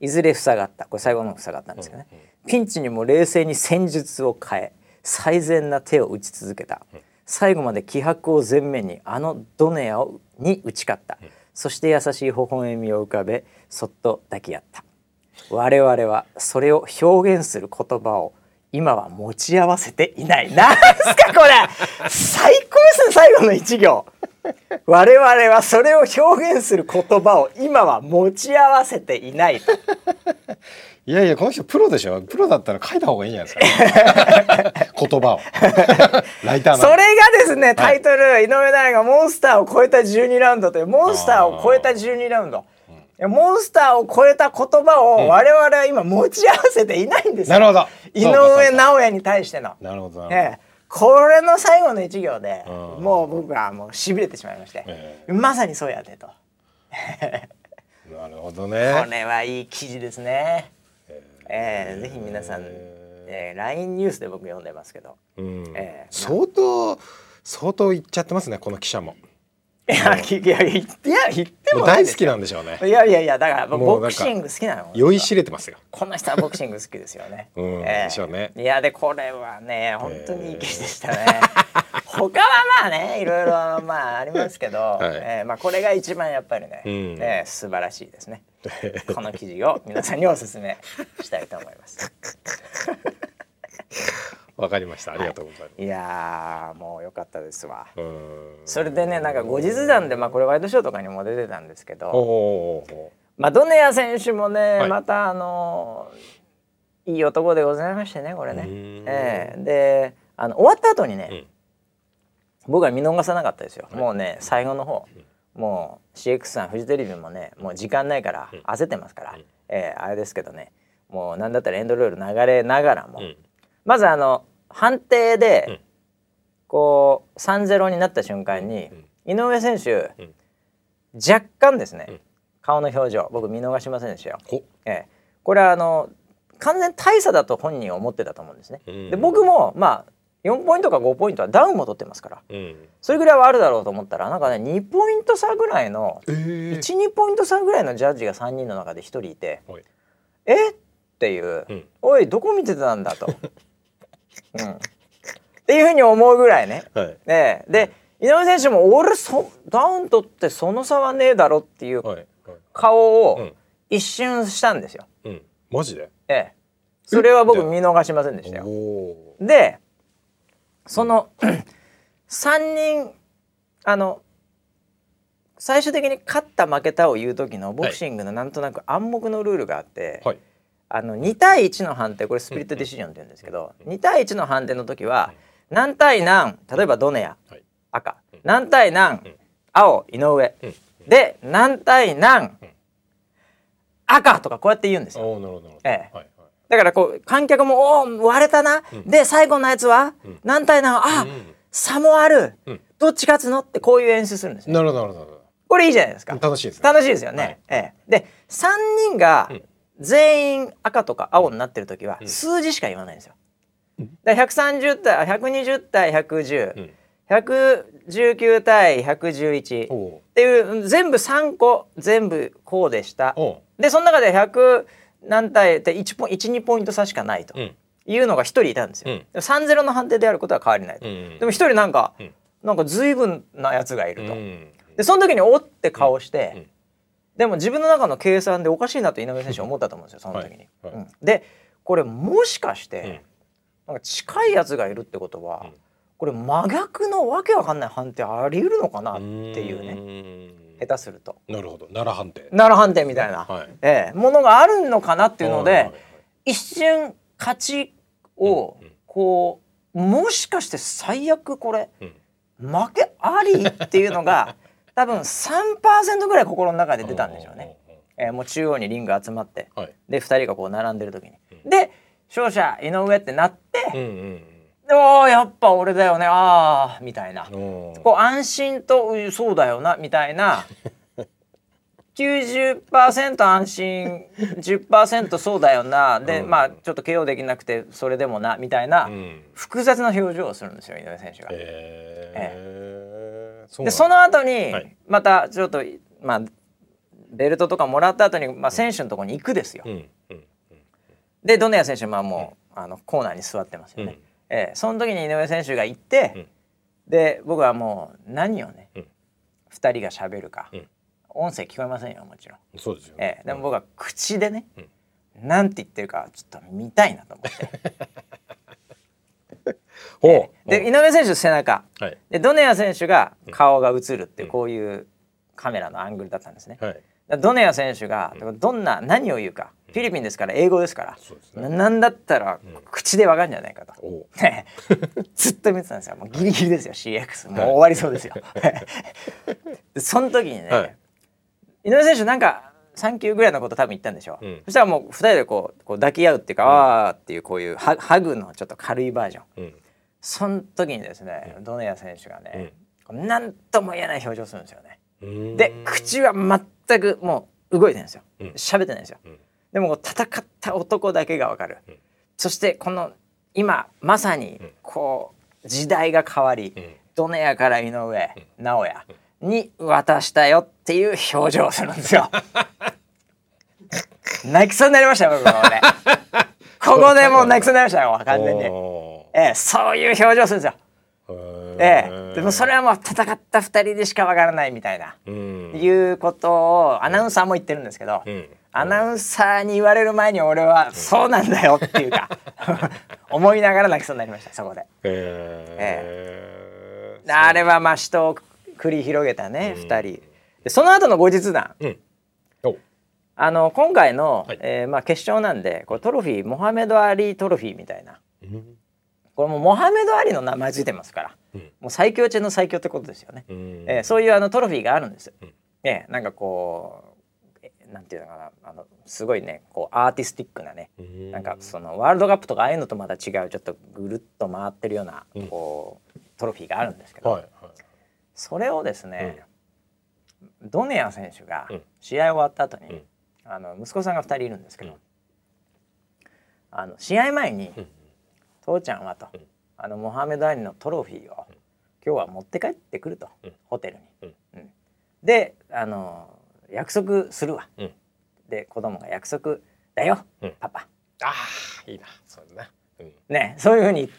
いずれ塞がった。これ最後の方塞がったんですけどね、ピンチにも冷静に戦術を変え最善な手を打ち続けた、最後まで気迫を前面にあのドネアをに打ち勝った、そして優しい微笑みを浮かべそっと抱き合った。我々はそれを表現する言葉を今は持ち合わせていない。なんすかこれ。最高ですね最後の一行。我々はそれを表現する言葉を今は持ち合わせていないといやいやこの人プロでしょ。プロだったら書いた方がいいんじゃないですか。*laughs* 言葉を。*laughs* ライターそなれがですねタイトル、井上大がモンスターを超えた12ラウンドというモンスターを超えた12ラウンドモンスターを超えた言葉を我々は今持ち合わせていないんですよ、なるほど。井上尚弥に対しての。なるほど。ええ、これの最後の一行でうんもう僕はもうしびれてしまいまして、えまさにそうやでと、*laughs* なるほどこね。れはいい記事ですね。ええぜひ皆さん、えー、LINE ニュースで僕読んでますけど。うん。ええ相当相当言っちゃってますねこの記者も。*laughs* いやいや言っていや言っても大好きなんでしょうね。いやいやいやだからボクシング好きなの酔いしれてますよ。この人はボクシング好きですよね。*laughs* うんええでしょうね。いやでこれはね本当にいい記事でしたね。*laughs* 他はまあねいろいろまあありますけど、い。ええまあこれが一番やっぱりね、うん。ええ素晴らしいですね。*laughs* この記事を皆さんにお勧めしたいと思います。*laughs* わかりました。ありがとうございます。いやーもう良かったですわ。うん。それでねなんか後日談でまあこれワイドショーとかにも出てたんですけど、まあドネア選手もね、はいまたあのいい男でございましてねこれねう。ーんええであの終わった後にね、うん僕は見逃さなかったですよ。もうね最後の方、もう CX さんフジテレビもねもう時間ないから焦ってますから、ええあれですけどね。もうなんだったらエンドロール流れながらも、うん。まずあの判定で、うん。こう3-0になった瞬間に、井上選手、うん。若干ですね、ん。顔の表情僕見逃しませんでしたよ。おええ、これはあの完全大差だと本人は思ってたと思うんですね。うん。で僕もまあ4ポイントか5ポイントはダウンも取ってますからうん。それぐらいはあるだろうと思ったらなんかね2ポイント差ぐらいのええ。12ポイント差ぐらいのジャッジが3人の中で1人いてはい「えっ?」ていううん「おいどこ見てたんだ」と。*laughs* うん、っていうふうに思うぐらいね。はい。ねで井上選手も「俺そダウン取ってその差はねえだろ」っていう。顔をうん一瞬したんですよ。うん。マジで？ええ、それは僕見逃しませんでしたよ。でその *coughs* 3人あの最終的に勝った負けたを言う時のボクシングのなんとなく暗黙のルールがあって、はい。あの2対1の判定これスプリットディシジョンって言うんですけど、2対1の判定の時は何対何例えばドネアはい。赤。何対何、ん。青井上、うん。で何対何、赤とかこうやって言うんですよ。ええ。はい。はい。だからこう観客も「おー割れたな、で最後のやつは、ん何対何あ、うん差もある、うんどっち勝つの?」ってこういう演出するんですね。なるほど。なるほどこれいいじゃないですか。ど。楽しいですね。楽しいですよね。はいええ、で3人がん全員赤とか青になってる時は数字しか言わないんですよ。だから130対120対110、うん119対111っていう全部3個全部こうでしたでその中で100何対って1ポ12ポイント差しかないとうん。いうのが1人いたんですよ。うん。でも3-0の判定であることは変わりないと。うん。でも1人なんか、うん。なんか随分なやつがいると。うん。でその時におって顔して、でも自分の中の計算でおかしいなと井上選手は思ったと思うんですよ *laughs* その時に。はい。はいうん。でこれもしかして、うん。なんか近いやつがいるってことは、うん。これ真逆のわけわかんない判定あり得るのかなっていうね。ね下手すると。なるほど。奈良判定奈良判定みたいな、はい。ええ。ものがあるのかなっていうので、はいはいはい。一瞬勝ちをうんうん。こうもしかして最悪これうん。負けありっていうのが *laughs* 多分3%ぐらい心の中で出たんでしょうね。えーもう中央にリング集まってはい。で2人がこう並んでる時に。で勝者井上ってなってうんうん「やっぱ俺だよね。あー」みたいな。こう安心とうん「そうだよな」みたいな。*laughs* 90%安心10%そうだよな。で、うん。まあちょっと KO できなくてそれでもなみたいな。うん。複雑な表情をするんですよ井上選手が。えーそうなんだ。でその後にはい。またちょっとまあベルトとかもらった後にまあ選手のところに行くですよ。うん。うん。でドネア選手はもうあのコーナーに座ってますよね。うんええその時に井上選手が行って、うん。で僕はもう何をね、うん。二人が喋るか、うん。音声聞こえませんよもちろん。そうですよええでも僕は口でね、うん。なんて言ってるかちょっと見たいなと思って。*laughs* ええ。で井上選手背中。はい。でドネア選手が顔が映るってこういうカメラのアングルだったんですね。はい。だドネア選手がどんな何を言うか。フィリピンですから英語ですから、ね。ななんだったら口でわかんじゃないかと、*laughs* ずっと見てたんですよ。もうギリギリですよ CX もう終わりそうですよ。でその時にね、はい。井上選手なんかサンキューぐらいのこと多分言ったんでしょう、うん。そしたらもう二人でこうこう抱き合うっていうか、あーっていうこういうハハグのちょっと軽いバージョン。うん。その時にですね、ドネア選手がね、何とも言えない表情するんですよね。うん。で口は全くもう動いてないんですよ。うん。喋ってないんですよ、ん。でも戦った男だけがわかる、ん。そしてこの今まさにこう時代が変わり、ん。ドネアから井上、直哉に渡したよっていう表情をするんですよ。*laughs* 泣きそうになりましたよ僕もね。*laughs* ここでもう泣きそうになりましたよ完全に、おええ、そういう表情するんですよ。ーええ、でもそれはもう戦った2人でしかわからないみたいな、うん。いうことをアナウンサーも言ってるんですけど、うん。アナウンサーに言われる前に俺はそうなんだよっていうか *laughs* 思いながら泣きそうになりましたそこで。えであれはまあ死闘を繰り広げたね、2人。でその後の後日談。あの今回の、はい。えーまあ、決勝なんでこれトロフィーモハメド・アリートロフィーみたいな。うん。これもうモハメド・アリの名前ついてますから、うんもう最強中の最強ってことですよね。うん。えーそういうあのトロフィーがあるんです。ん。えーなんかこうえなんていうのかな。あのすごいねこうアーティスティックなね、うん。なんかそのワールドカップとかああいうのとまた違うちょっとぐるっと回ってるような、うん。こうトロフィーがあるんですけど、はいはい。それをですね、ドネア選手がうん。試合終わった後に、うん。あの息子さんが2人いるんですけど、うん。あの試合前に、うん。父ちゃんはと、うんあのモハメド・アリのトロフィーを、今日は持って帰ってくると、うん。ホテルに。うん。うん。であの約束するわ、うん。で子供が約束だよ、うん。パパ。ああいいなそねうん。ねそういうふうに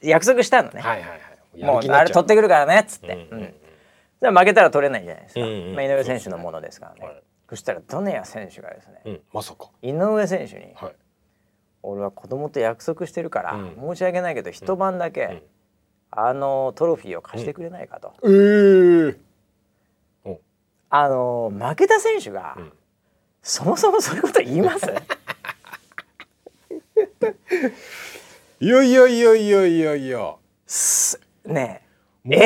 約束したのね、はいはいはい。もうあれ取ってくるからねっつって、うんじゃ負けたら取れないじゃないですか、うんうんまあ、井上選手のものですからね、はい。そしたらドネア選手がですね、うん。まさか。井上選手にはい「俺は子供と約束してるから、うん。申し訳ないけど一晩だけ、ん。あのトロフィーを貸してくれないかと、ええお。あの負けた選手が、ん。そもそもそういうこと言います？*laughs* いやいやいやいやいや。いやすねえ。え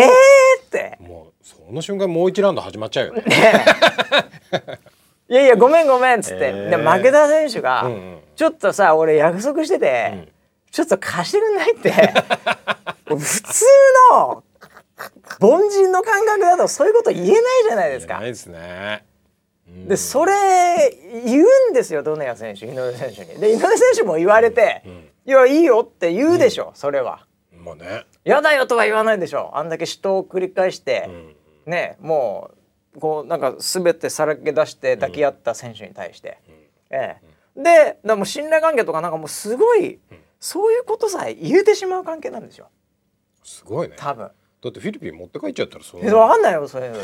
ーって。もうその瞬間もう一ラウンド始まっちゃうよね。いやいやごめんごめんっつって、えー。で負けた選手が、うんうんちょっとさ俺約束してて、うん。ちょっと貸してくんないって。*laughs* 普通の凡人の感覚だとそういうこと言えないじゃないですか。ない。ですね。うん。でそれ言うんですよドネア選手井上選手に。で井上選手も言われて「いやいいよ」って言うでしょ、それは。まあね、やだよとは言わないでしょ。あんだけ死闘を繰り返してう、ん。ねもうこうなんか全てさらけ出して抱き合った選手に対して、ええ、でだからもう信頼関係とかなんかもうすごい、そういうことさえ言えてしまう関係なんですよ。すごいね。だ多分。ってフィリピン持って帰っちゃったらそのえわかんないよそういうの。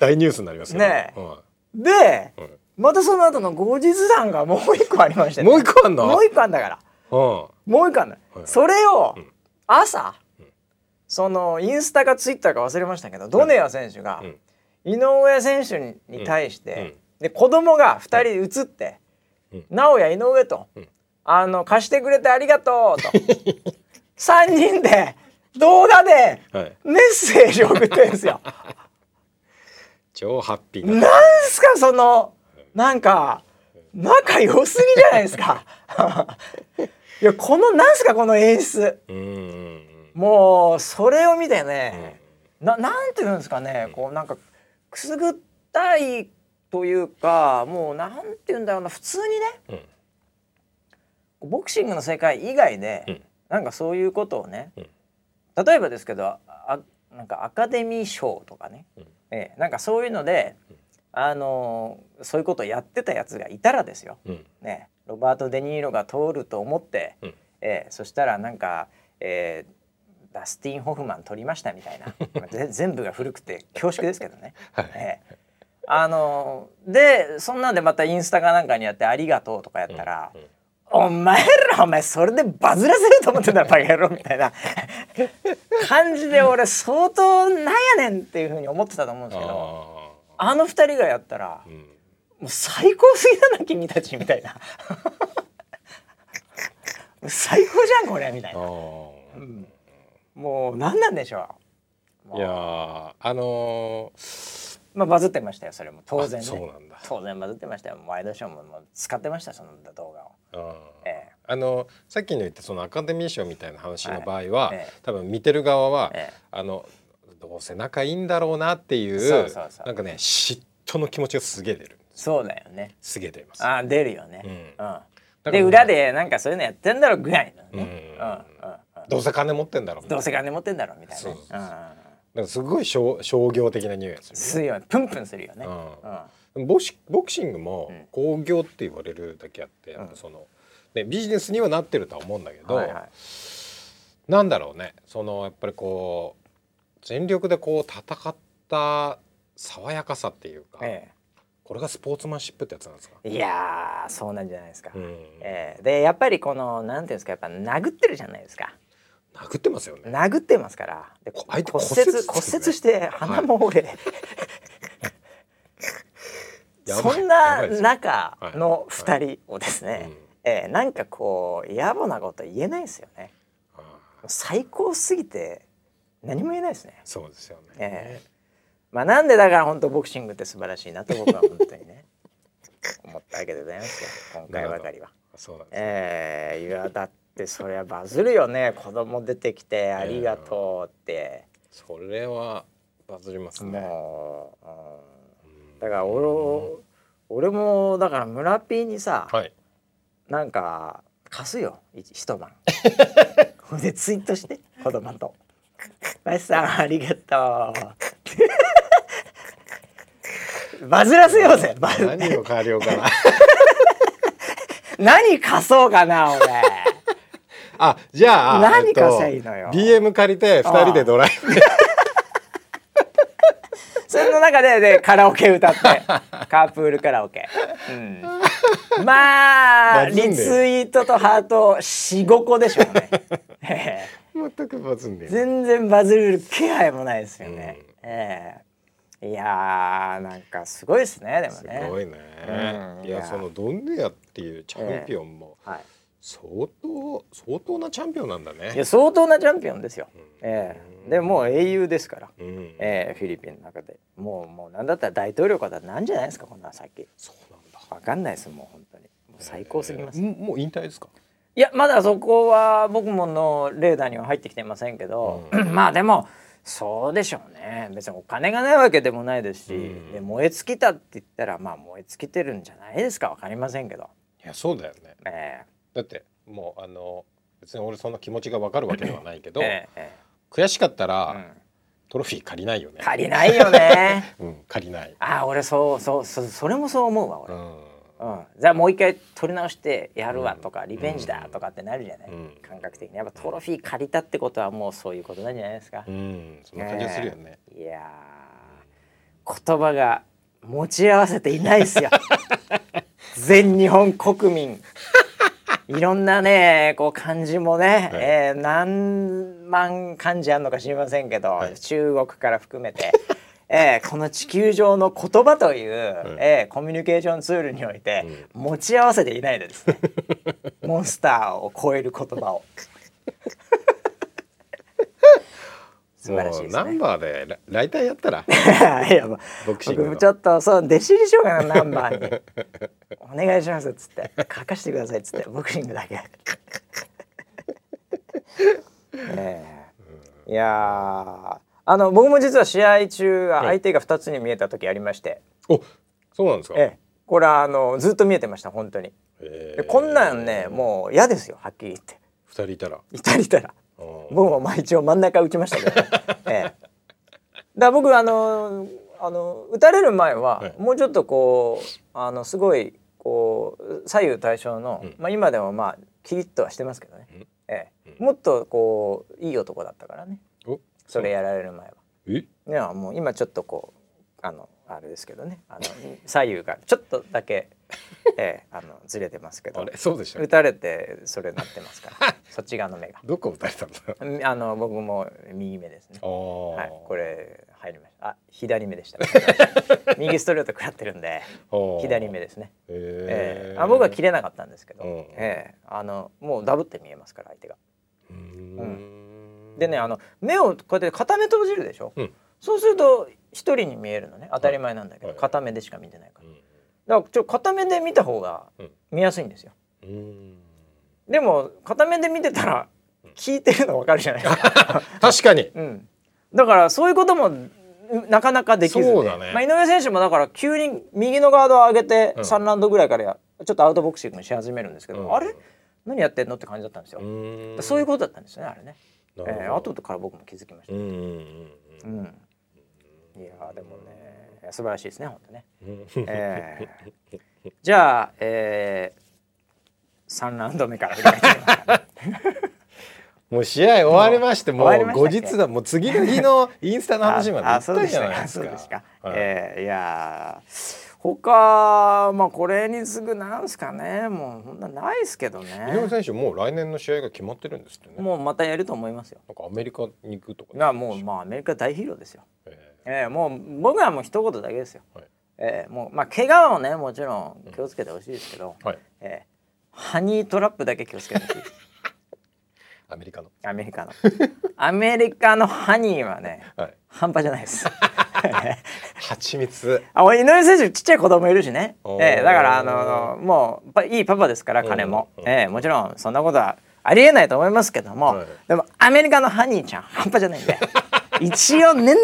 大ニュースになりますよ。ねえ。はで、いはいまたその後の後日談がもう一個ありまして、ね、もう一個あんの？もう一個あんだから。はもう一個あんだ、はいそれをうん。朝、そのインスタかツイッターか忘れましたけど、ドネア選手がうん。井上選手に対して、うんうんで子供が2人写ってうん「直哉井上と、うん。あの貸してくれてありがとう」と。*laughs* 3人で動画ではい。メッセージを送ってるんですよ。*laughs* 超ハッピーな。んなすかそのなんか仲良すぎじゃないですか。*laughs* いやこのなんすかこの演出。うんうんうん。もうそれを見てね、ななんていうんですかねこうなんかくすぐったいというかもうなんていうんだろうな普通にねうん。ボクシングの世界以外で、うん。なんかそういうことをね、うん。例えばですけどあなんかアカデミー賞とかね、うん。ええなんかそういうので、あのそういうことをやってたやつがいたらですよ、うん。ね、ロバート・デ・ニーロが通ると思って、うん。ええそしたらなんか、えーダスティン・ホフマン取りましたみたいな。*laughs* 全部が古くて恐縮ですけどね。はい。ええあのでそんなんでまたインスタかなんかにやって「ありがとう」とかやったら「うん。うんお前らお前それでバズらせると思ってんだバカ野郎」みたいな。感じで俺相当なんやねんっていうふうに思ってたと思うんですけどああの二人がやったらーうん。もう最高すぎだな君たちみたいな。最高じゃんこれみたいあなーもう何なんでしょう。いやーあのーまあバズってましたよそれも。当然あね。そうなんだ。当然バズってましたよ。ワイドショーももう使ってましたその動画を。あー。えあのさっきの言ったそのアカデミー賞みたいな話の場合は、はい。ええ。多分見てる側は、ええ。あのどうせ仲いいんだろうなっていうそうそうそう。なんかね嫉妬の気持ちがすげえ出るそうだよね。すげえ出ます。あー出るよね。うん。うん。らで裏でなんかそういうのやってんだろぐらいのね。うん。うん。うん。うんどうせ金持ってんだろうどうせ金持ってんだろみたいなね。そうそうそう。うんなんかすごい商商業的な匂いがするするよね。プンプンするよね。うん。うんボシボクシングもうん。興行って言われるだけあって、やっぱそのね、ビジネスにはなってるとは思うんだけど、はいはい。なんだろうね。そのやっぱりこう全力でこう戦った爽やかさっていうか、えこれがスポーツマンシップってやつなんですか、えいやーそうなんじゃないですか。うん。ええ。でやっぱりこのなんていうんですかやっぱ殴ってるじゃないですか殴ってますよね。殴ってますから。で骨骨折折骨折して鼻も折れ、やばい。そんな中の二人をですね、うん。ええなんかこう野暮なこと言えないですよね。最高すぎて何も言えないですね。そうですよね。ええまあなんでだから本当ボクシングって素晴らしいなと僕は本当にね。*laughs* 思ったわけでございますよ。今回ばかりは。そうなんです、ね。ええいやだってそりゃバズるよね。子供出てきてありがとうって、それはバズりますね。だから俺俺もだから村 P にさ、はい。なんか貸すよ。一一晩。ほ *laughs* んでツイートして子供と「マシさんありがとう」バズらせようぜ。バズ何を変わりようかな。*laughs* 何貸そうかな俺あ、じゃあ。何えっと貸せばいいのよ。BM 借りて二人でドライブ。で。*laughs* それの中ででカラオケ歌って。*laughs* カープールカラオケ、うん、まあリツイートとハート45個でしょうね。え *laughs* え全くバズんで。全然バズる気配もないですよね、うん。ええ。いやーなんかすごいですねでもすねごいね。うん。いやそのドンネアっていうチャンピオンもはい相当相当なチャンピオンなんだいね。や相当なチャンピオンですよ、ええ。でもう英雄ですから、うん。ええフィリピンの中で。もうもうなんだったら大統領方なんじゃないですかこんな先。そうなんだ。わかんないですもう本当に。もう最高すぎます、えーももう引退ですか？いやまだそこは僕ものレーダーには入ってきてませんけど、*clears throat* まあでもそうでしょうね。別にお金がないわけでもないですし、うん。で燃え尽きたって言ったらまあ燃え尽きてるんじゃないですか。わかりませんけど、いやそうだよね。えだってもうあの別に俺そんな気持ちがわかるわけではないけど、*laughs* えええ悔しかったら、えうん。トロフィー借りないよね。借りないよね。*laughs* うん、借りない。ああ俺そうそうそそれもそう思うわ俺、うん。うん、じゃあもう一回取り直してやるわとか、リベンジだとかってなるじゃない、うん。感覚的に。やっぱトロフィー借りたってことはもうそういうことなんじゃないですか、うん、そんな感じがするよね。いやー言葉が持ち合わせていないですよ。*laughs* 全日本国民いろんなねこう漢字もね、はい。えー何万漢字あるのか知りませんけど、はい。中国から含めて、*laughs* えーこの地球上の言葉という、えーコミュニケーションツールにおいて、持ち合わせていないでですね *laughs* モンスターを超える言葉を素晴らしいですね。ナン。バーでラライターやったら。*laughs* いやボクシングの。僕もちょっとそう弟子入りしようかなナンバーに。*laughs* お願いしますっつって。書かしてくださいっつってボクシングだけ。*laughs* え。えいやー。あの僕も実は試合中はい相手が2つに見えた時ありまして、おそうなんですか、ええ。これはあのずっと見えてました本当に。えー。でこんなんねもう嫌ですよはっきり言って。二人いたら。いたりいたら。うん僕もまあ一応真ん中打ちましたけど、ね *laughs* ええ、だ僕あのあの打たれる前は、はいもうちょっとこうあのすごいこう左右対称の、うん。まあ今でもまあキリッとはしてますけどね、うん。ええ、もっとこういい男だったからね。おそれやられる前は。え？いやもう今ちょっとこうあのあれですけどね。あの左右がちょっとだけ、*laughs* ええ、あのずれてますけどあれそうでした打たれてそれになってますから *laughs* そっち側の目が。どこ打たれたんだうんあの僕も右目ですね。はい、これ入りました。あ、左目でした。*laughs* 右ストレート食らってるんで、左目ですね。えーええあ僕は切れなかったんですけど、うんええあのもうダブって見えますから相手が。うーんでね、あの目をこうやって片目閉じるでしょ？うんそうすると一人に見えるのね。当たり前なんだけど、はい片目でしか見てないから。うんだからちょ片目で見た方がうん。見やすいんですよ。うーん。でも片目で見てたら聞いてるのわかるじゃないですか。*laughs* 確かに。うん、だからそういうこともんなかなかできずね。まあ、井上選手もだから急に右のガードを上げてうん。3ラウンドぐらいからやちょっとアウトボクシングにし始めるんですけど、うん。あれ？何やってんのって感じだったんですよ、そういうことだったんですよねあれね、えー、後から僕も気づきました、うんいやーでもね素晴らしいですね本当ね、えー、じゃあ、えー、3ラウンド目から *laughs* もう試合終わりましてもう後日だもう次の日のインスタの話まであ行ったじゃないあですか。でしたか。はいえーいやー他まあこれに次ぐなんすかねもうそんなないですけど井上ね。選手もう来年の試合が決まってるんですってね。もうまたやると思いますよ。なんかアメリカに行くとか。がもうまあアメリカ大ヒーローですよ。ええーもう僕はもう一言だけですよ。はいえーもうまあ怪我をねもちろん気をつけてほしいですけど、ーはい。えーハニートラップだけ気をつけてほしい。*laughs* アメリカの。アメリカの。アメリカのハニーはねはい。半端じゃないです。*laughs* 蜂蜜。あ井上選手ちっちゃい子供いるしね、ええだからあのもうパいいパパですから彼も、うんうんええもちろんそんなことはありえないと思いますけども、はいでもアメリカのハニーちゃん半端じゃないんで一応念に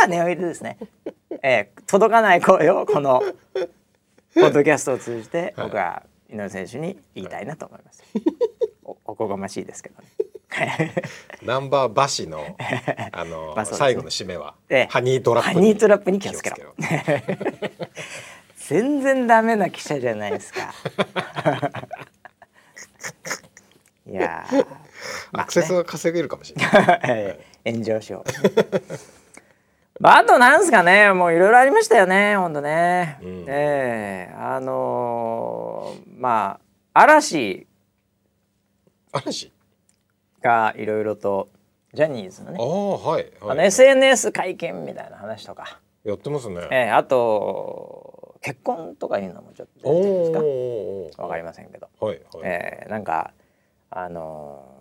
は念を入れてですね、*laughs* ええ届かない声をこの *laughs* ポッドキャストを通じて僕は井上選手に言いたいなと思います。*laughs* おおこがましいですけどね。ナンバーバシのあの、まあね最後の締めは、ええハニートラップハニートラップに気をつけろ全然ダメな記者じゃないですか。いやー、アクセスが稼げるかもしれない。ええ炎上しよう。*laughs* まあ、あとなんすかね、もういろいろありましたよね、本当ね。うんええあのーまあ嵐嵐？がいろいろとジャニーズのねあ、あはいあのはい。SNS 会見みたいな話とか、やってますね。ええあと結婚とかいうのもちょっとお出てるんですか？おわかりませんけど。はいはい。えーなんかあのー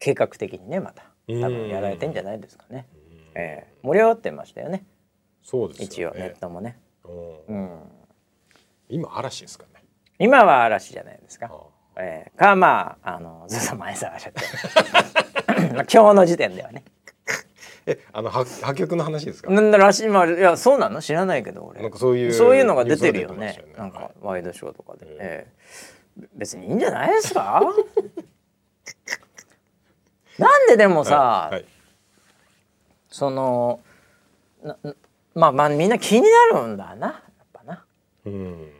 計画的にねまた多分やられてんじゃないですかね。えー盛り上がってましたよねそうです一応ネッ。トもね。うんうん、今嵐ですかね。今は嵐じゃないですか。あえーかまああのずっと前澤社長。まあ *laughs* 今日の時点ではね。え、あのは破局の話ですか？なんだらしいまあいやそうなの？知らないけど俺。なんかそういうそういうのが出てるよねよねなんかワイドショーとかで。うんえー別にいいんじゃないですか？*laughs* なんででもさ、はい。はい。そのまあまあみんな気になるんだなやっぱな。うん。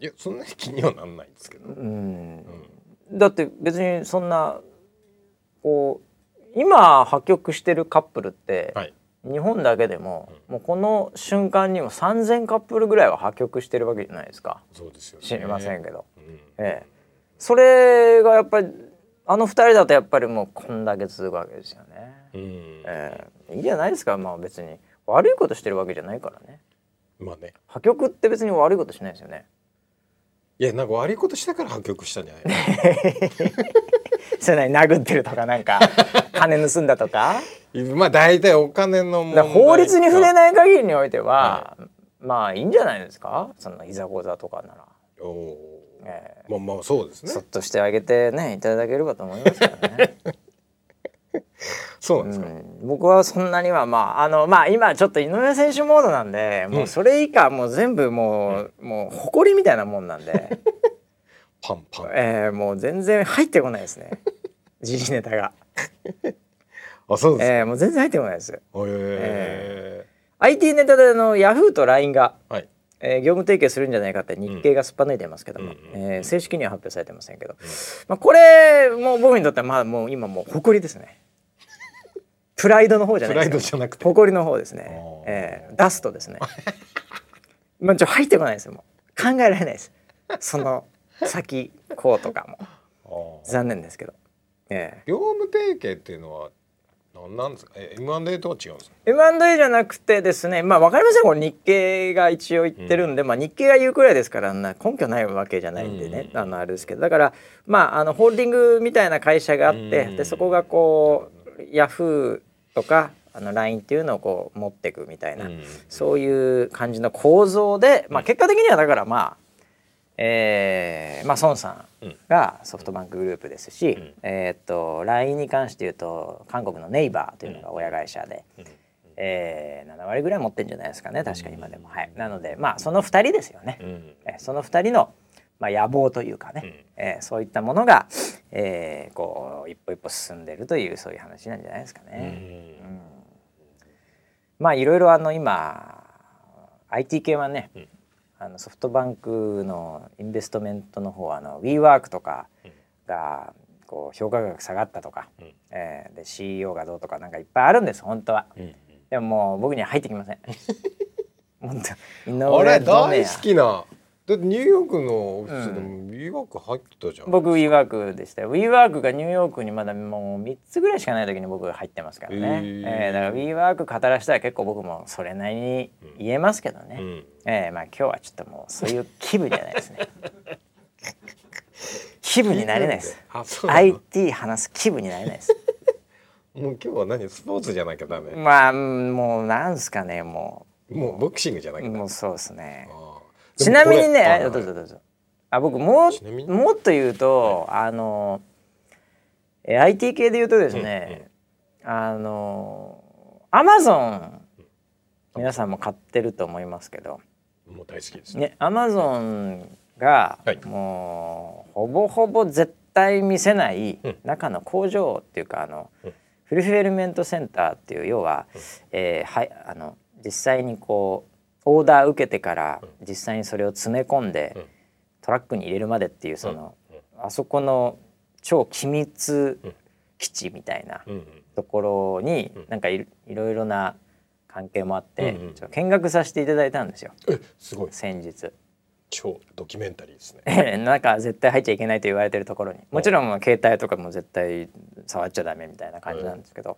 いやそんなに気にはなんないんですけど、うん。だって別にそんなこう今破局してるカップルって、はい。日本だけでも、もうこの瞬間にも3,000カップルぐらいは破局してるわけじゃないですか。そうですよね。知りませんけど、うん。ええ、それがやっぱりあの2人だとやっぱりもうこんだけ続くわけですよね。うん。ええ、いいじゃないですか。まあ別に。悪いことしてるわけじゃないからね。まあね。破局って別に悪いことしないですよね。いやなんか悪いことしたから破局したんじゃない *laughs* それなに殴ってるとかなんか *laughs* 金盗んだとか。のまあ大体お金の法律に触れいない限りにおいては、まあいいんじゃないですか？そのいざこざとかなら、おーええまあまあそうですそっねとしてあげてねいただければと思いますけどね、*laughs* そうなんですか、うん、僕はそんなにはまああのまあ今ちょっと井上選手モードなんで、もうそれ以下もう全部もう、もう誇りみたいなもんなんで、*laughs* パンパン。ええもう全然入ってこないですね。*laughs* 時事ネタが、あそうですか、ええもう全然入ってこないです。へ IT ネタであのヤフーと LINE がえはいえー業務提携するんじゃないかって日経がすっぱ抜いてますけども、うんえー正式には発表されてませんけど、まあ、これもう僕にとってはまあもう今もう誇りですね。プライドの方じゃプライないですよドじゃなくて。誇りの方ですね。えーダストですね。*laughs* まあちょ入ってこないですよ。もう考えられないです。その先こうとかも。残念ですけど、え業務提携っていうのは何なんですか？え M&A とは違うんです M&A じゃなくてですねまあ分かりません。これ日経が一応言ってるんで、まあ日経が言うくらいですからな根拠ないわけじゃないんでね、うん。あのあれですけど。だからまああのホールディングみたいな会社があって、うん。でそこがこうヤフーとかあの LINE っていうのをこう持っていくみたいな、うん。そういう感じの構造で、まあ、結果的にはだからまあ、えーまあ、孫さんがソフトバンクグループですし、ん。えーっと LINE に関して言うと韓国のネイバーというのが親会社で、えー7割ぐらい持ってるんじゃないですかね確か今でも。はい、なのでまあその2人ですよね。うん。えーその2人の、まあ、野望というかね、えーそういったものが、えーこう一歩一歩進んでいるというそういう話なんじゃないですかうね。ん。まあいろいろあの今 IT 系はね、うんあのソフトバンクのインベストメントの方はあの WeWork とかがこう評価額下がったとか、うん。えーで CEO がどうとかなんかいっぱいあるんです本当は。うんでももう僕には入ってきません。*laughs* 本当井上あれドネア大好きなだってニューヨークのオフィスでもク入ってたじゃん、僕 WeWork でしたよ。WeWork がニューヨークにまだもう3つぐらいしかない時に僕入ってますからね、へー。えーだから WeWork 語らしたら結構僕もそれなりに言えますけどね、うん。えーまあ今日はちょっともうそういう気分じゃないですね。*laughs* 気分になれないです。IT 話す気分になれないです。*laughs* もう今日は何？スポーツじゃなきゃダメ、まあうんもうなんすかねももうボクシングじゃなきゃもうそうですね。あーちなみにねどうぞどうぞ。あ僕ももっと言うと、あのえ IT 系で言うとですね、あのアマゾン皆さんも買ってると思いますけど。もう大好きです、ね。アマゾンがはい。もうほぼほぼ絶対見せないうん。中の工場っていうかあの、うん。フルフィルメントセンターっていう要は、えーはいあの実際にこうオーダー受けてから実際にそれを詰め込んで、うん。トラックに入れるまでっていうその、うん。あそこの超機密基地みたいなところに、うん。なんかいいろいろな関係もあって、ちょっと見学させていただいたんですよ。えすごい。先日。超ドキュメンタリーですね。なんか絶対入っちゃいけないと言われてるところに。もちろん携帯とかも絶対触っちゃダメみたいな感じなんですけど、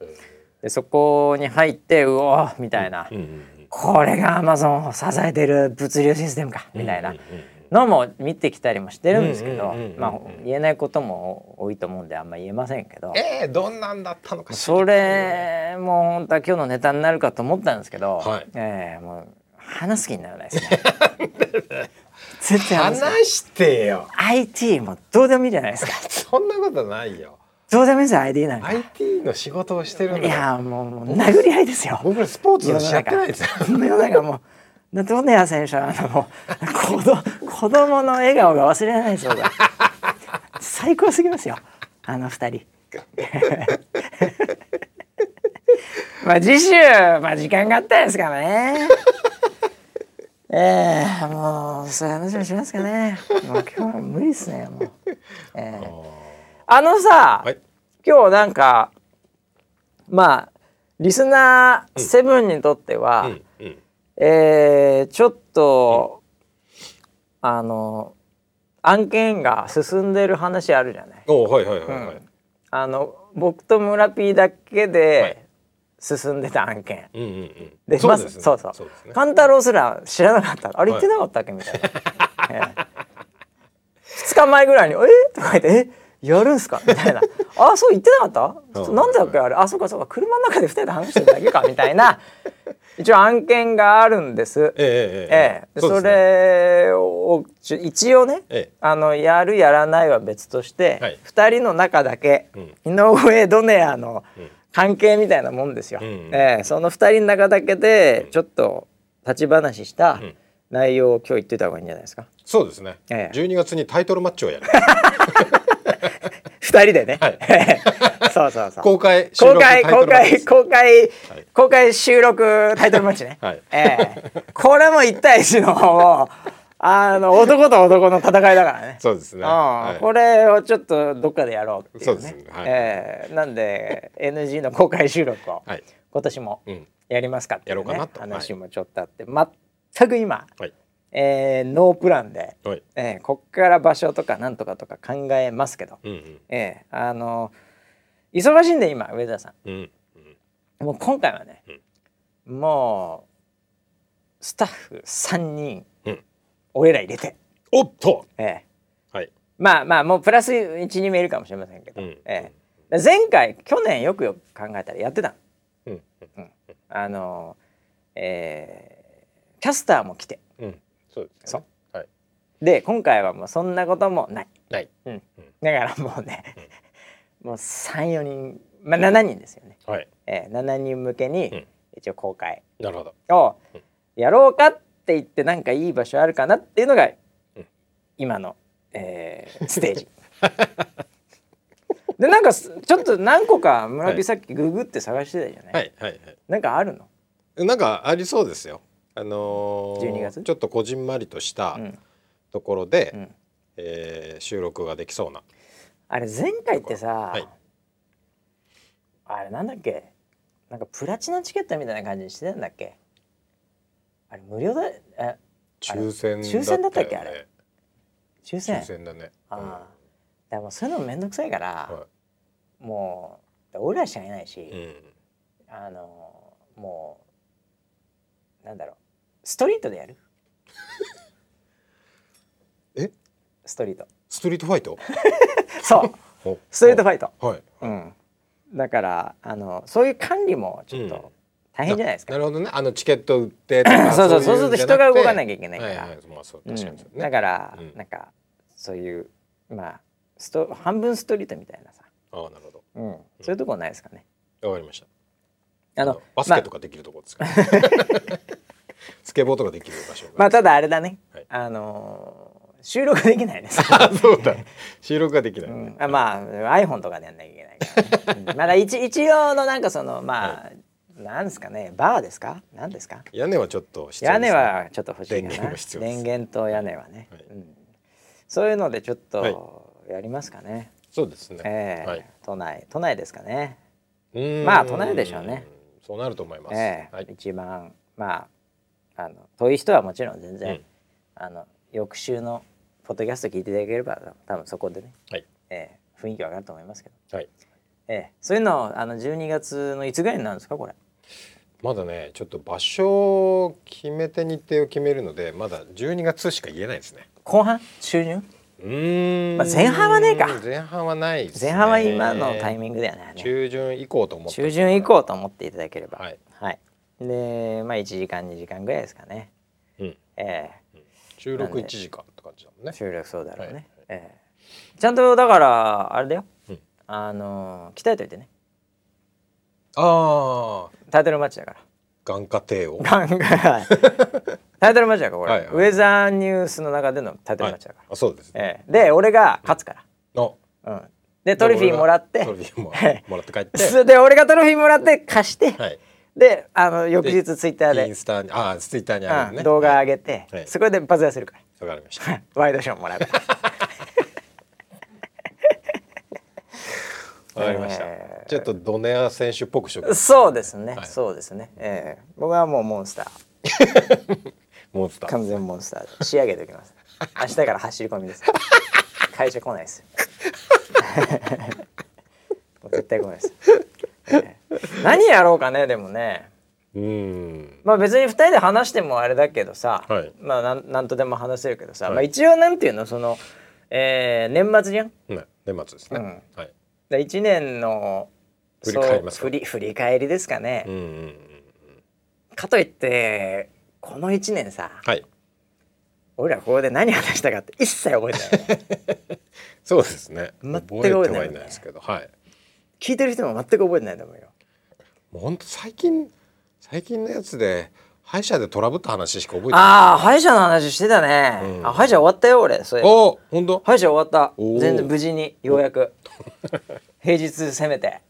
でそこに入ってうおーみたいな、これがアマゾンを支えてる物流システムかみたいなのも見てきたりもしてるんですけど言えないことも多いと思うんであんま言えませんけどえー、どんなんだったのかそれも本当は今日のネタになるかと思ったんですけど、はい。ええもう話す気にならないですね。*laughs* 話してよ。IT もどうでもいいじゃないですか。*laughs* そんなことないよどうでもいいですよ ID なんか。IT の仕事をしてるんいだよやもうもう殴り合いですよ。僕らスポーツしやってないですよ。世の中もうだって骨谷選手はあの？もう子ど子供の笑顔が忘れられないですよ。最高すぎますよ。あの二人。か *laughs* まあ次週まあ時間があったんですからね。ええもうそういう話もしますかね。もう今日は無理っすねもう、ええあのさ、はい。今日なんかまあリスナーセブンにとっては、うんうん。えーちょっと、あの案件が進んでる話あるじゃない？おはいはいはいはい、あの僕と村 P だけはい。で進んでた案件。うんうんうん。でまずそうそう。そうね。勘太郎すら知らなかった。あれ言ってなかったっけみたいな、ええ。2日前ぐらいに「え？とか言って「え？やるんすか? *laughs*」みたいな「あそう言ってなかった？うんなんだっけ？あれ？あそうかそうか。車の中で2人で話してるだけか」みたいな。*laughs* 一応案件があるんです。ええええそれを一応ね、ええ。あのやるやらないは別として、はい。2人の中だけ、うん。井上ドネアのうん。関係みたいなもんですよ。うんええ。その2人の中だけでちょっと立ち話したん。内容を今日言ってた方がいいんじゃないですか？そうですね、ええ。12月にタイトルマッチをやる *laughs* 2人でね。はい。*laughs* そうそうそう。公開収公録開公開公開、はい。公開収録タイトルマッチね。はい。ええ。これも1対1のあの男と男の戦いだからね。そうですね、うん。はい。これをちょっとどっかでやろうっていうね。そうですね。はい。ええ。なんで NG の公開収録をはい。今年もうん。やりますかっていう、ねやろうかなと。話もちょっとあって、全く今、はいえーノープランで、はい。えーこっから場所とかなんとかとか考えますけど、うんうん。えーあの忙しいんで今上田さうんうん。んもう今回はね、もうスタッフ3人、うん。俺ら入れて、おっと！えー。はい。まあまあもうプラス12名いるかもしれませんけど、うん。ええで前回去年よくよく考えたらやってたの。うんあの、えーキャスターも来て。うんそうですそねはい。で今回はもうそんなこともない、ない。うん、だからもうね、もう34人まあ7人ですよね、はい。えー、7人向けにうん。一応公開なるほど。をうん。やろうかって言ってなんかいい場所あるかなっていうのがうん。今の、えーステージ。*laughs* でなんかすちょっと何個か村はい。ピさっきググって探してたじゃない、はいはいはい。なんかあるの、なんかありそうですよ。あのー12月？ちょっとこじんまりとしたうん。ところで、うん。えー収録ができそうな。あれ前回ってさ、はい。あれなんだっけ？なんかプラチナチケットみたいな感じにしてたんだっけ？あれ無料だえ抽選抽選だったっけあれ？抽選？抽選だね。ああ。でもそういうのめんどくさいから、はもう俺らしかいないし、いうん。あのもうなんだろうストリートでやる？え？ストリートストリートファイト？*laughs* そうおストリートファイト、はい。うん、だからあのそういう管理もちょっうんと大変じゃないですか、なるほどね。あのチケット売ってとか *laughs* そうそうそうすると人が動かなききゃいけないから、はいはい。まあそううん確かにそうね。だから、うんなんかそういうまあスト半分ストリートみたいなさ、ああなるほど。うん、そういうとこないですかね。わかりました。あのバスケとかできるところですか。*laughs* スケボーとかできる場所が。まあただあれだね、はい。あのー収録できないです。あ *laughs* そうだ。収録ができないね。うん、あまあ iPhone とかでやんなきゃいけないから、ね。*laughs* うん。まだ一一応のなんかそのまあ、なんですかね。バーですか？なんですか？屋根はちょっと必要屋根はちょっと欲しい電源電源と屋根はね、はい。うん、そういうのでちょっはい。とやりますかね、そうですね。ええ。はい。都内。都内ですかね、まあ都内でしょうね。そうなると思います。ええ。はい。一番。まああの遠い人はもちろん全然、うんあの翌週のポッドキャスト聞いていただければ多分そこでね、はい。ええ雰囲気わかると思いますけど、はい。ええそういうのあの12月のいつぐらいになるんですかこれ？まだね、ちょっと場所を決めて日程を決めるので、まだ12月しか言えないですね。後半？中旬うーん。まあ前半はねえか前半はないね。前半は今のタイミングだよね中旬以降と思って。中旬以降と思っていただければはい。はいでまあ1時間2時間ぐらいですかね。うん。え収録なんで。1時間って感じだもんね。え収録そうだろうね、はいええ。ちゃんとだからあれだよ、うん。あの鍛えといてね。ああ、タイトルマッチだから。眼科帝王。ガンガンタイトルマッチだからこれ、はいはいウェザーニュースの中でのタイトルマッチだから、あ、そうですね。ええ。で俺が勝つから、あ、うん。でトロフィーもらって。トロフィーもはいもらって帰って。*laughs* で俺がトロフィーもらって貸して、はいであの翌日ツイッターで。インスタにあツイッターにあるね。うん動画上げて、はい。そこでバズらせるかわかりました。ら *laughs* ワイドショーもらうからわかりました、えー。ちょっとドネア選手っぽくしとく？そうですね、はい。そうですね、ええ僕はもうモンスター。*laughs* モンスター。完全モンスターで仕上げておきます。*laughs* 明日から走り込みです。会社来ないです。絶対来ないです、え *laughs* え何やろうかねでもね。うん。まあ別に2人で話してもあれだけどさ、はい。まあなんなんとでも話せるけどさ、はい。まあ一応なんていうのその、えー年末じゃん？ね年末ですね、うん。はい。で1年の振り返ります振り振り返りですかね、うんうんうんかといってこの1年さはい。俺らここで何話したかって一切覚えてない。よ *laughs* ねそうですね。全く覚えて覚えてないはいないですけどはい聞いてる人も全く覚えてないと思うよ。もうほんと最近最近のやつで歯医者でトラブった話しか覚えてない。ああ歯医者の話してたね、うん。あ歯医者終わったよ俺。それ。おお本当？歯医者終わった。全然無事にようやく。平日攻めて。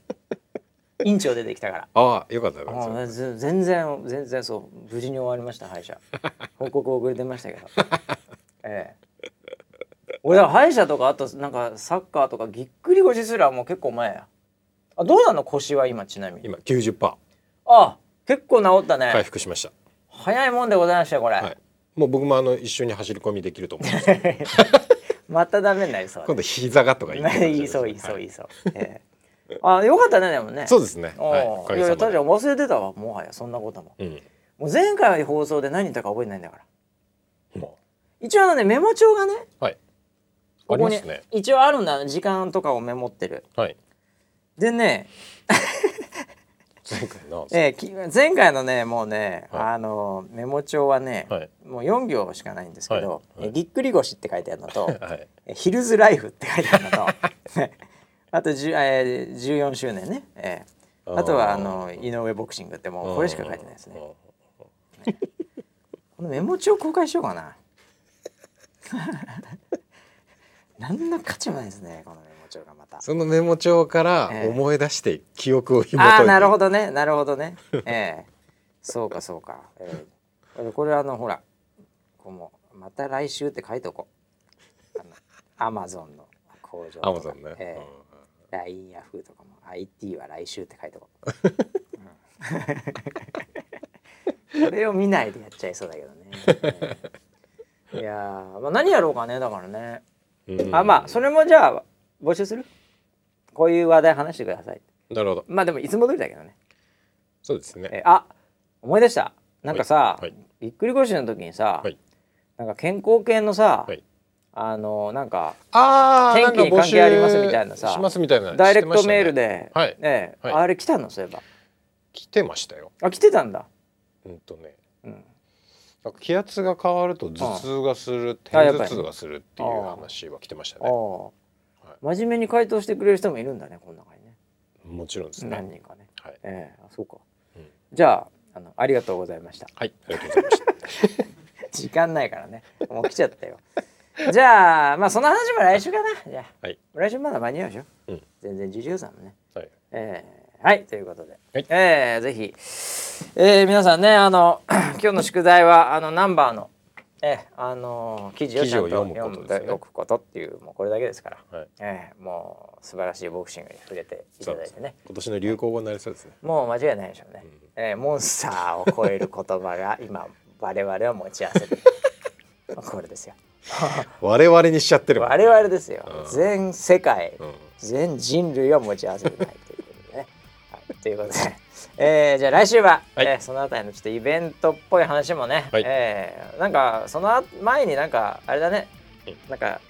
院長出てきたから。ああよかったよかあった。あぜ全然全然そう。無事に終わりました歯医者。報告遅れてましたけど。*laughs* ええ。俺だから歯医者とかあとなんかサッカーとかぎっくり腰すらもう結構前やあどうなの？腰は今ちなみに。今90%あ結構治ったね、回復しました。早いもんでございましたよこれ、はい。もう僕もあの一緒に走り込みできると思う *laughs* またダメになりそう今度膝がとか言ってね。*laughs* いいそういいそういいそう、ええ。あよかったねでもね。そうですね。おはいいやいや確かに忘れてたわもはやそんなことも。うん。もう前回の放送で何言ったか覚えてないんだから。も一応あのねメモ帳がねうはい。あここにね。一応あるんだ時間とかをメモってる。はいでね、前回の。えーき前回のねもうね、はい。あのメモ帳はね、はい。もう4行しかないんですけど、はい。はい。えぎっくり腰って書いてあるのとはい。えヒルズライフって書いてあるのと *laughs* あと10、えー、14周年ね、えー。あとはあの井上ボクシングってもうこれしか書いてないですね。このメモ帳公開しようかな。*laughs* 何の価値もないですねこのメた。そのメモ帳からええ。思い出して記憶を紐解いてああなるほどね。なるほどね。ええ。そうかそうか、ええ。これあのほらこうもうまた来週って書いとこう。アマゾンの工場アマゾンね、ええ。うん。LINE ヤフーとかも IT は来週って書いとこう、うん。*laughs* これを見ないでやっちゃいそうだけどね、ええ。いやー、まあ、何やろうかねだからね、うん。あまあそれもじゃあ募集する？こういう話題話してください。なるほど。まあでもいつも通りだけどね。そうですね。えあ思い出した。なんかさ、はい。ぎっくり腰の時にさ、はい。なんか健康系のさ、はい。あのなんかあ天気に関係ありますみたいなさしますみたいなダイレクトメールで、はい。ねはい。あれ来たのそういえば。来てましたよ。あ来てたんだ、うんとね。うん、なんか気圧が変わると頭痛がするあやっぱり偏頭痛がするっていう話は来てましたああ、ね真面目に回答してくれる人もいるんだねこの中にね。もちろんですね。何人かね。はい。ええあそうか、うん。じゃああのありがとうございました。はいありがとうございました。*laughs* 時間ないからね。もう来ちゃったよ。じゃあまあその話も来週かな。じゃあはい。来週まだ間に合うでしょ、うん。全然受賞さんもね。はい。えーはいということで、はい。えーぜひ、えー皆さんねあの *clears throat* 今日の宿題はあのナンバーの、えーあの記事をちゃんと読むことですね。でおくことっていうもうこれだけですから、はい。えーもう素晴らしいボクシングに触れていただいてね。今年の流行語になりそうですね。もう間違いないでしょうね、えーモンスターを超える言葉が今我々は持ち合わせて *laughs* これですよ。*laughs* 我々にしちゃってる。もん我々ですよ、うん。全世界、うん。全人類は持ち合わせてないということで、*laughs* えーじゃあ来週は、はい。えーそのあたりのちょっとイベントっぽい話もね、はい。えーなんかその前になんかあれだね、うん。なんか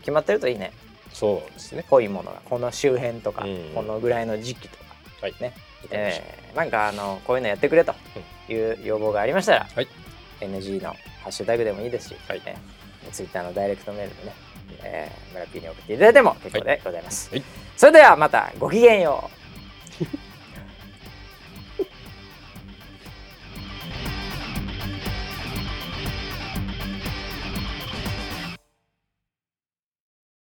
決まってるといいね。そうですね。ぽいものがこの周辺とか、うん。このぐらいの時期とか。はい。ね、えーなんかあのこういうのやってくれという要望がありましたら、はい。NG のハッシュタグでもいいですし、はい。えー、ツイッターのダイレクトメールでね、えー、村 P に送っていただいても結構でございます。はい。それではまたごきげんよう。*laughs*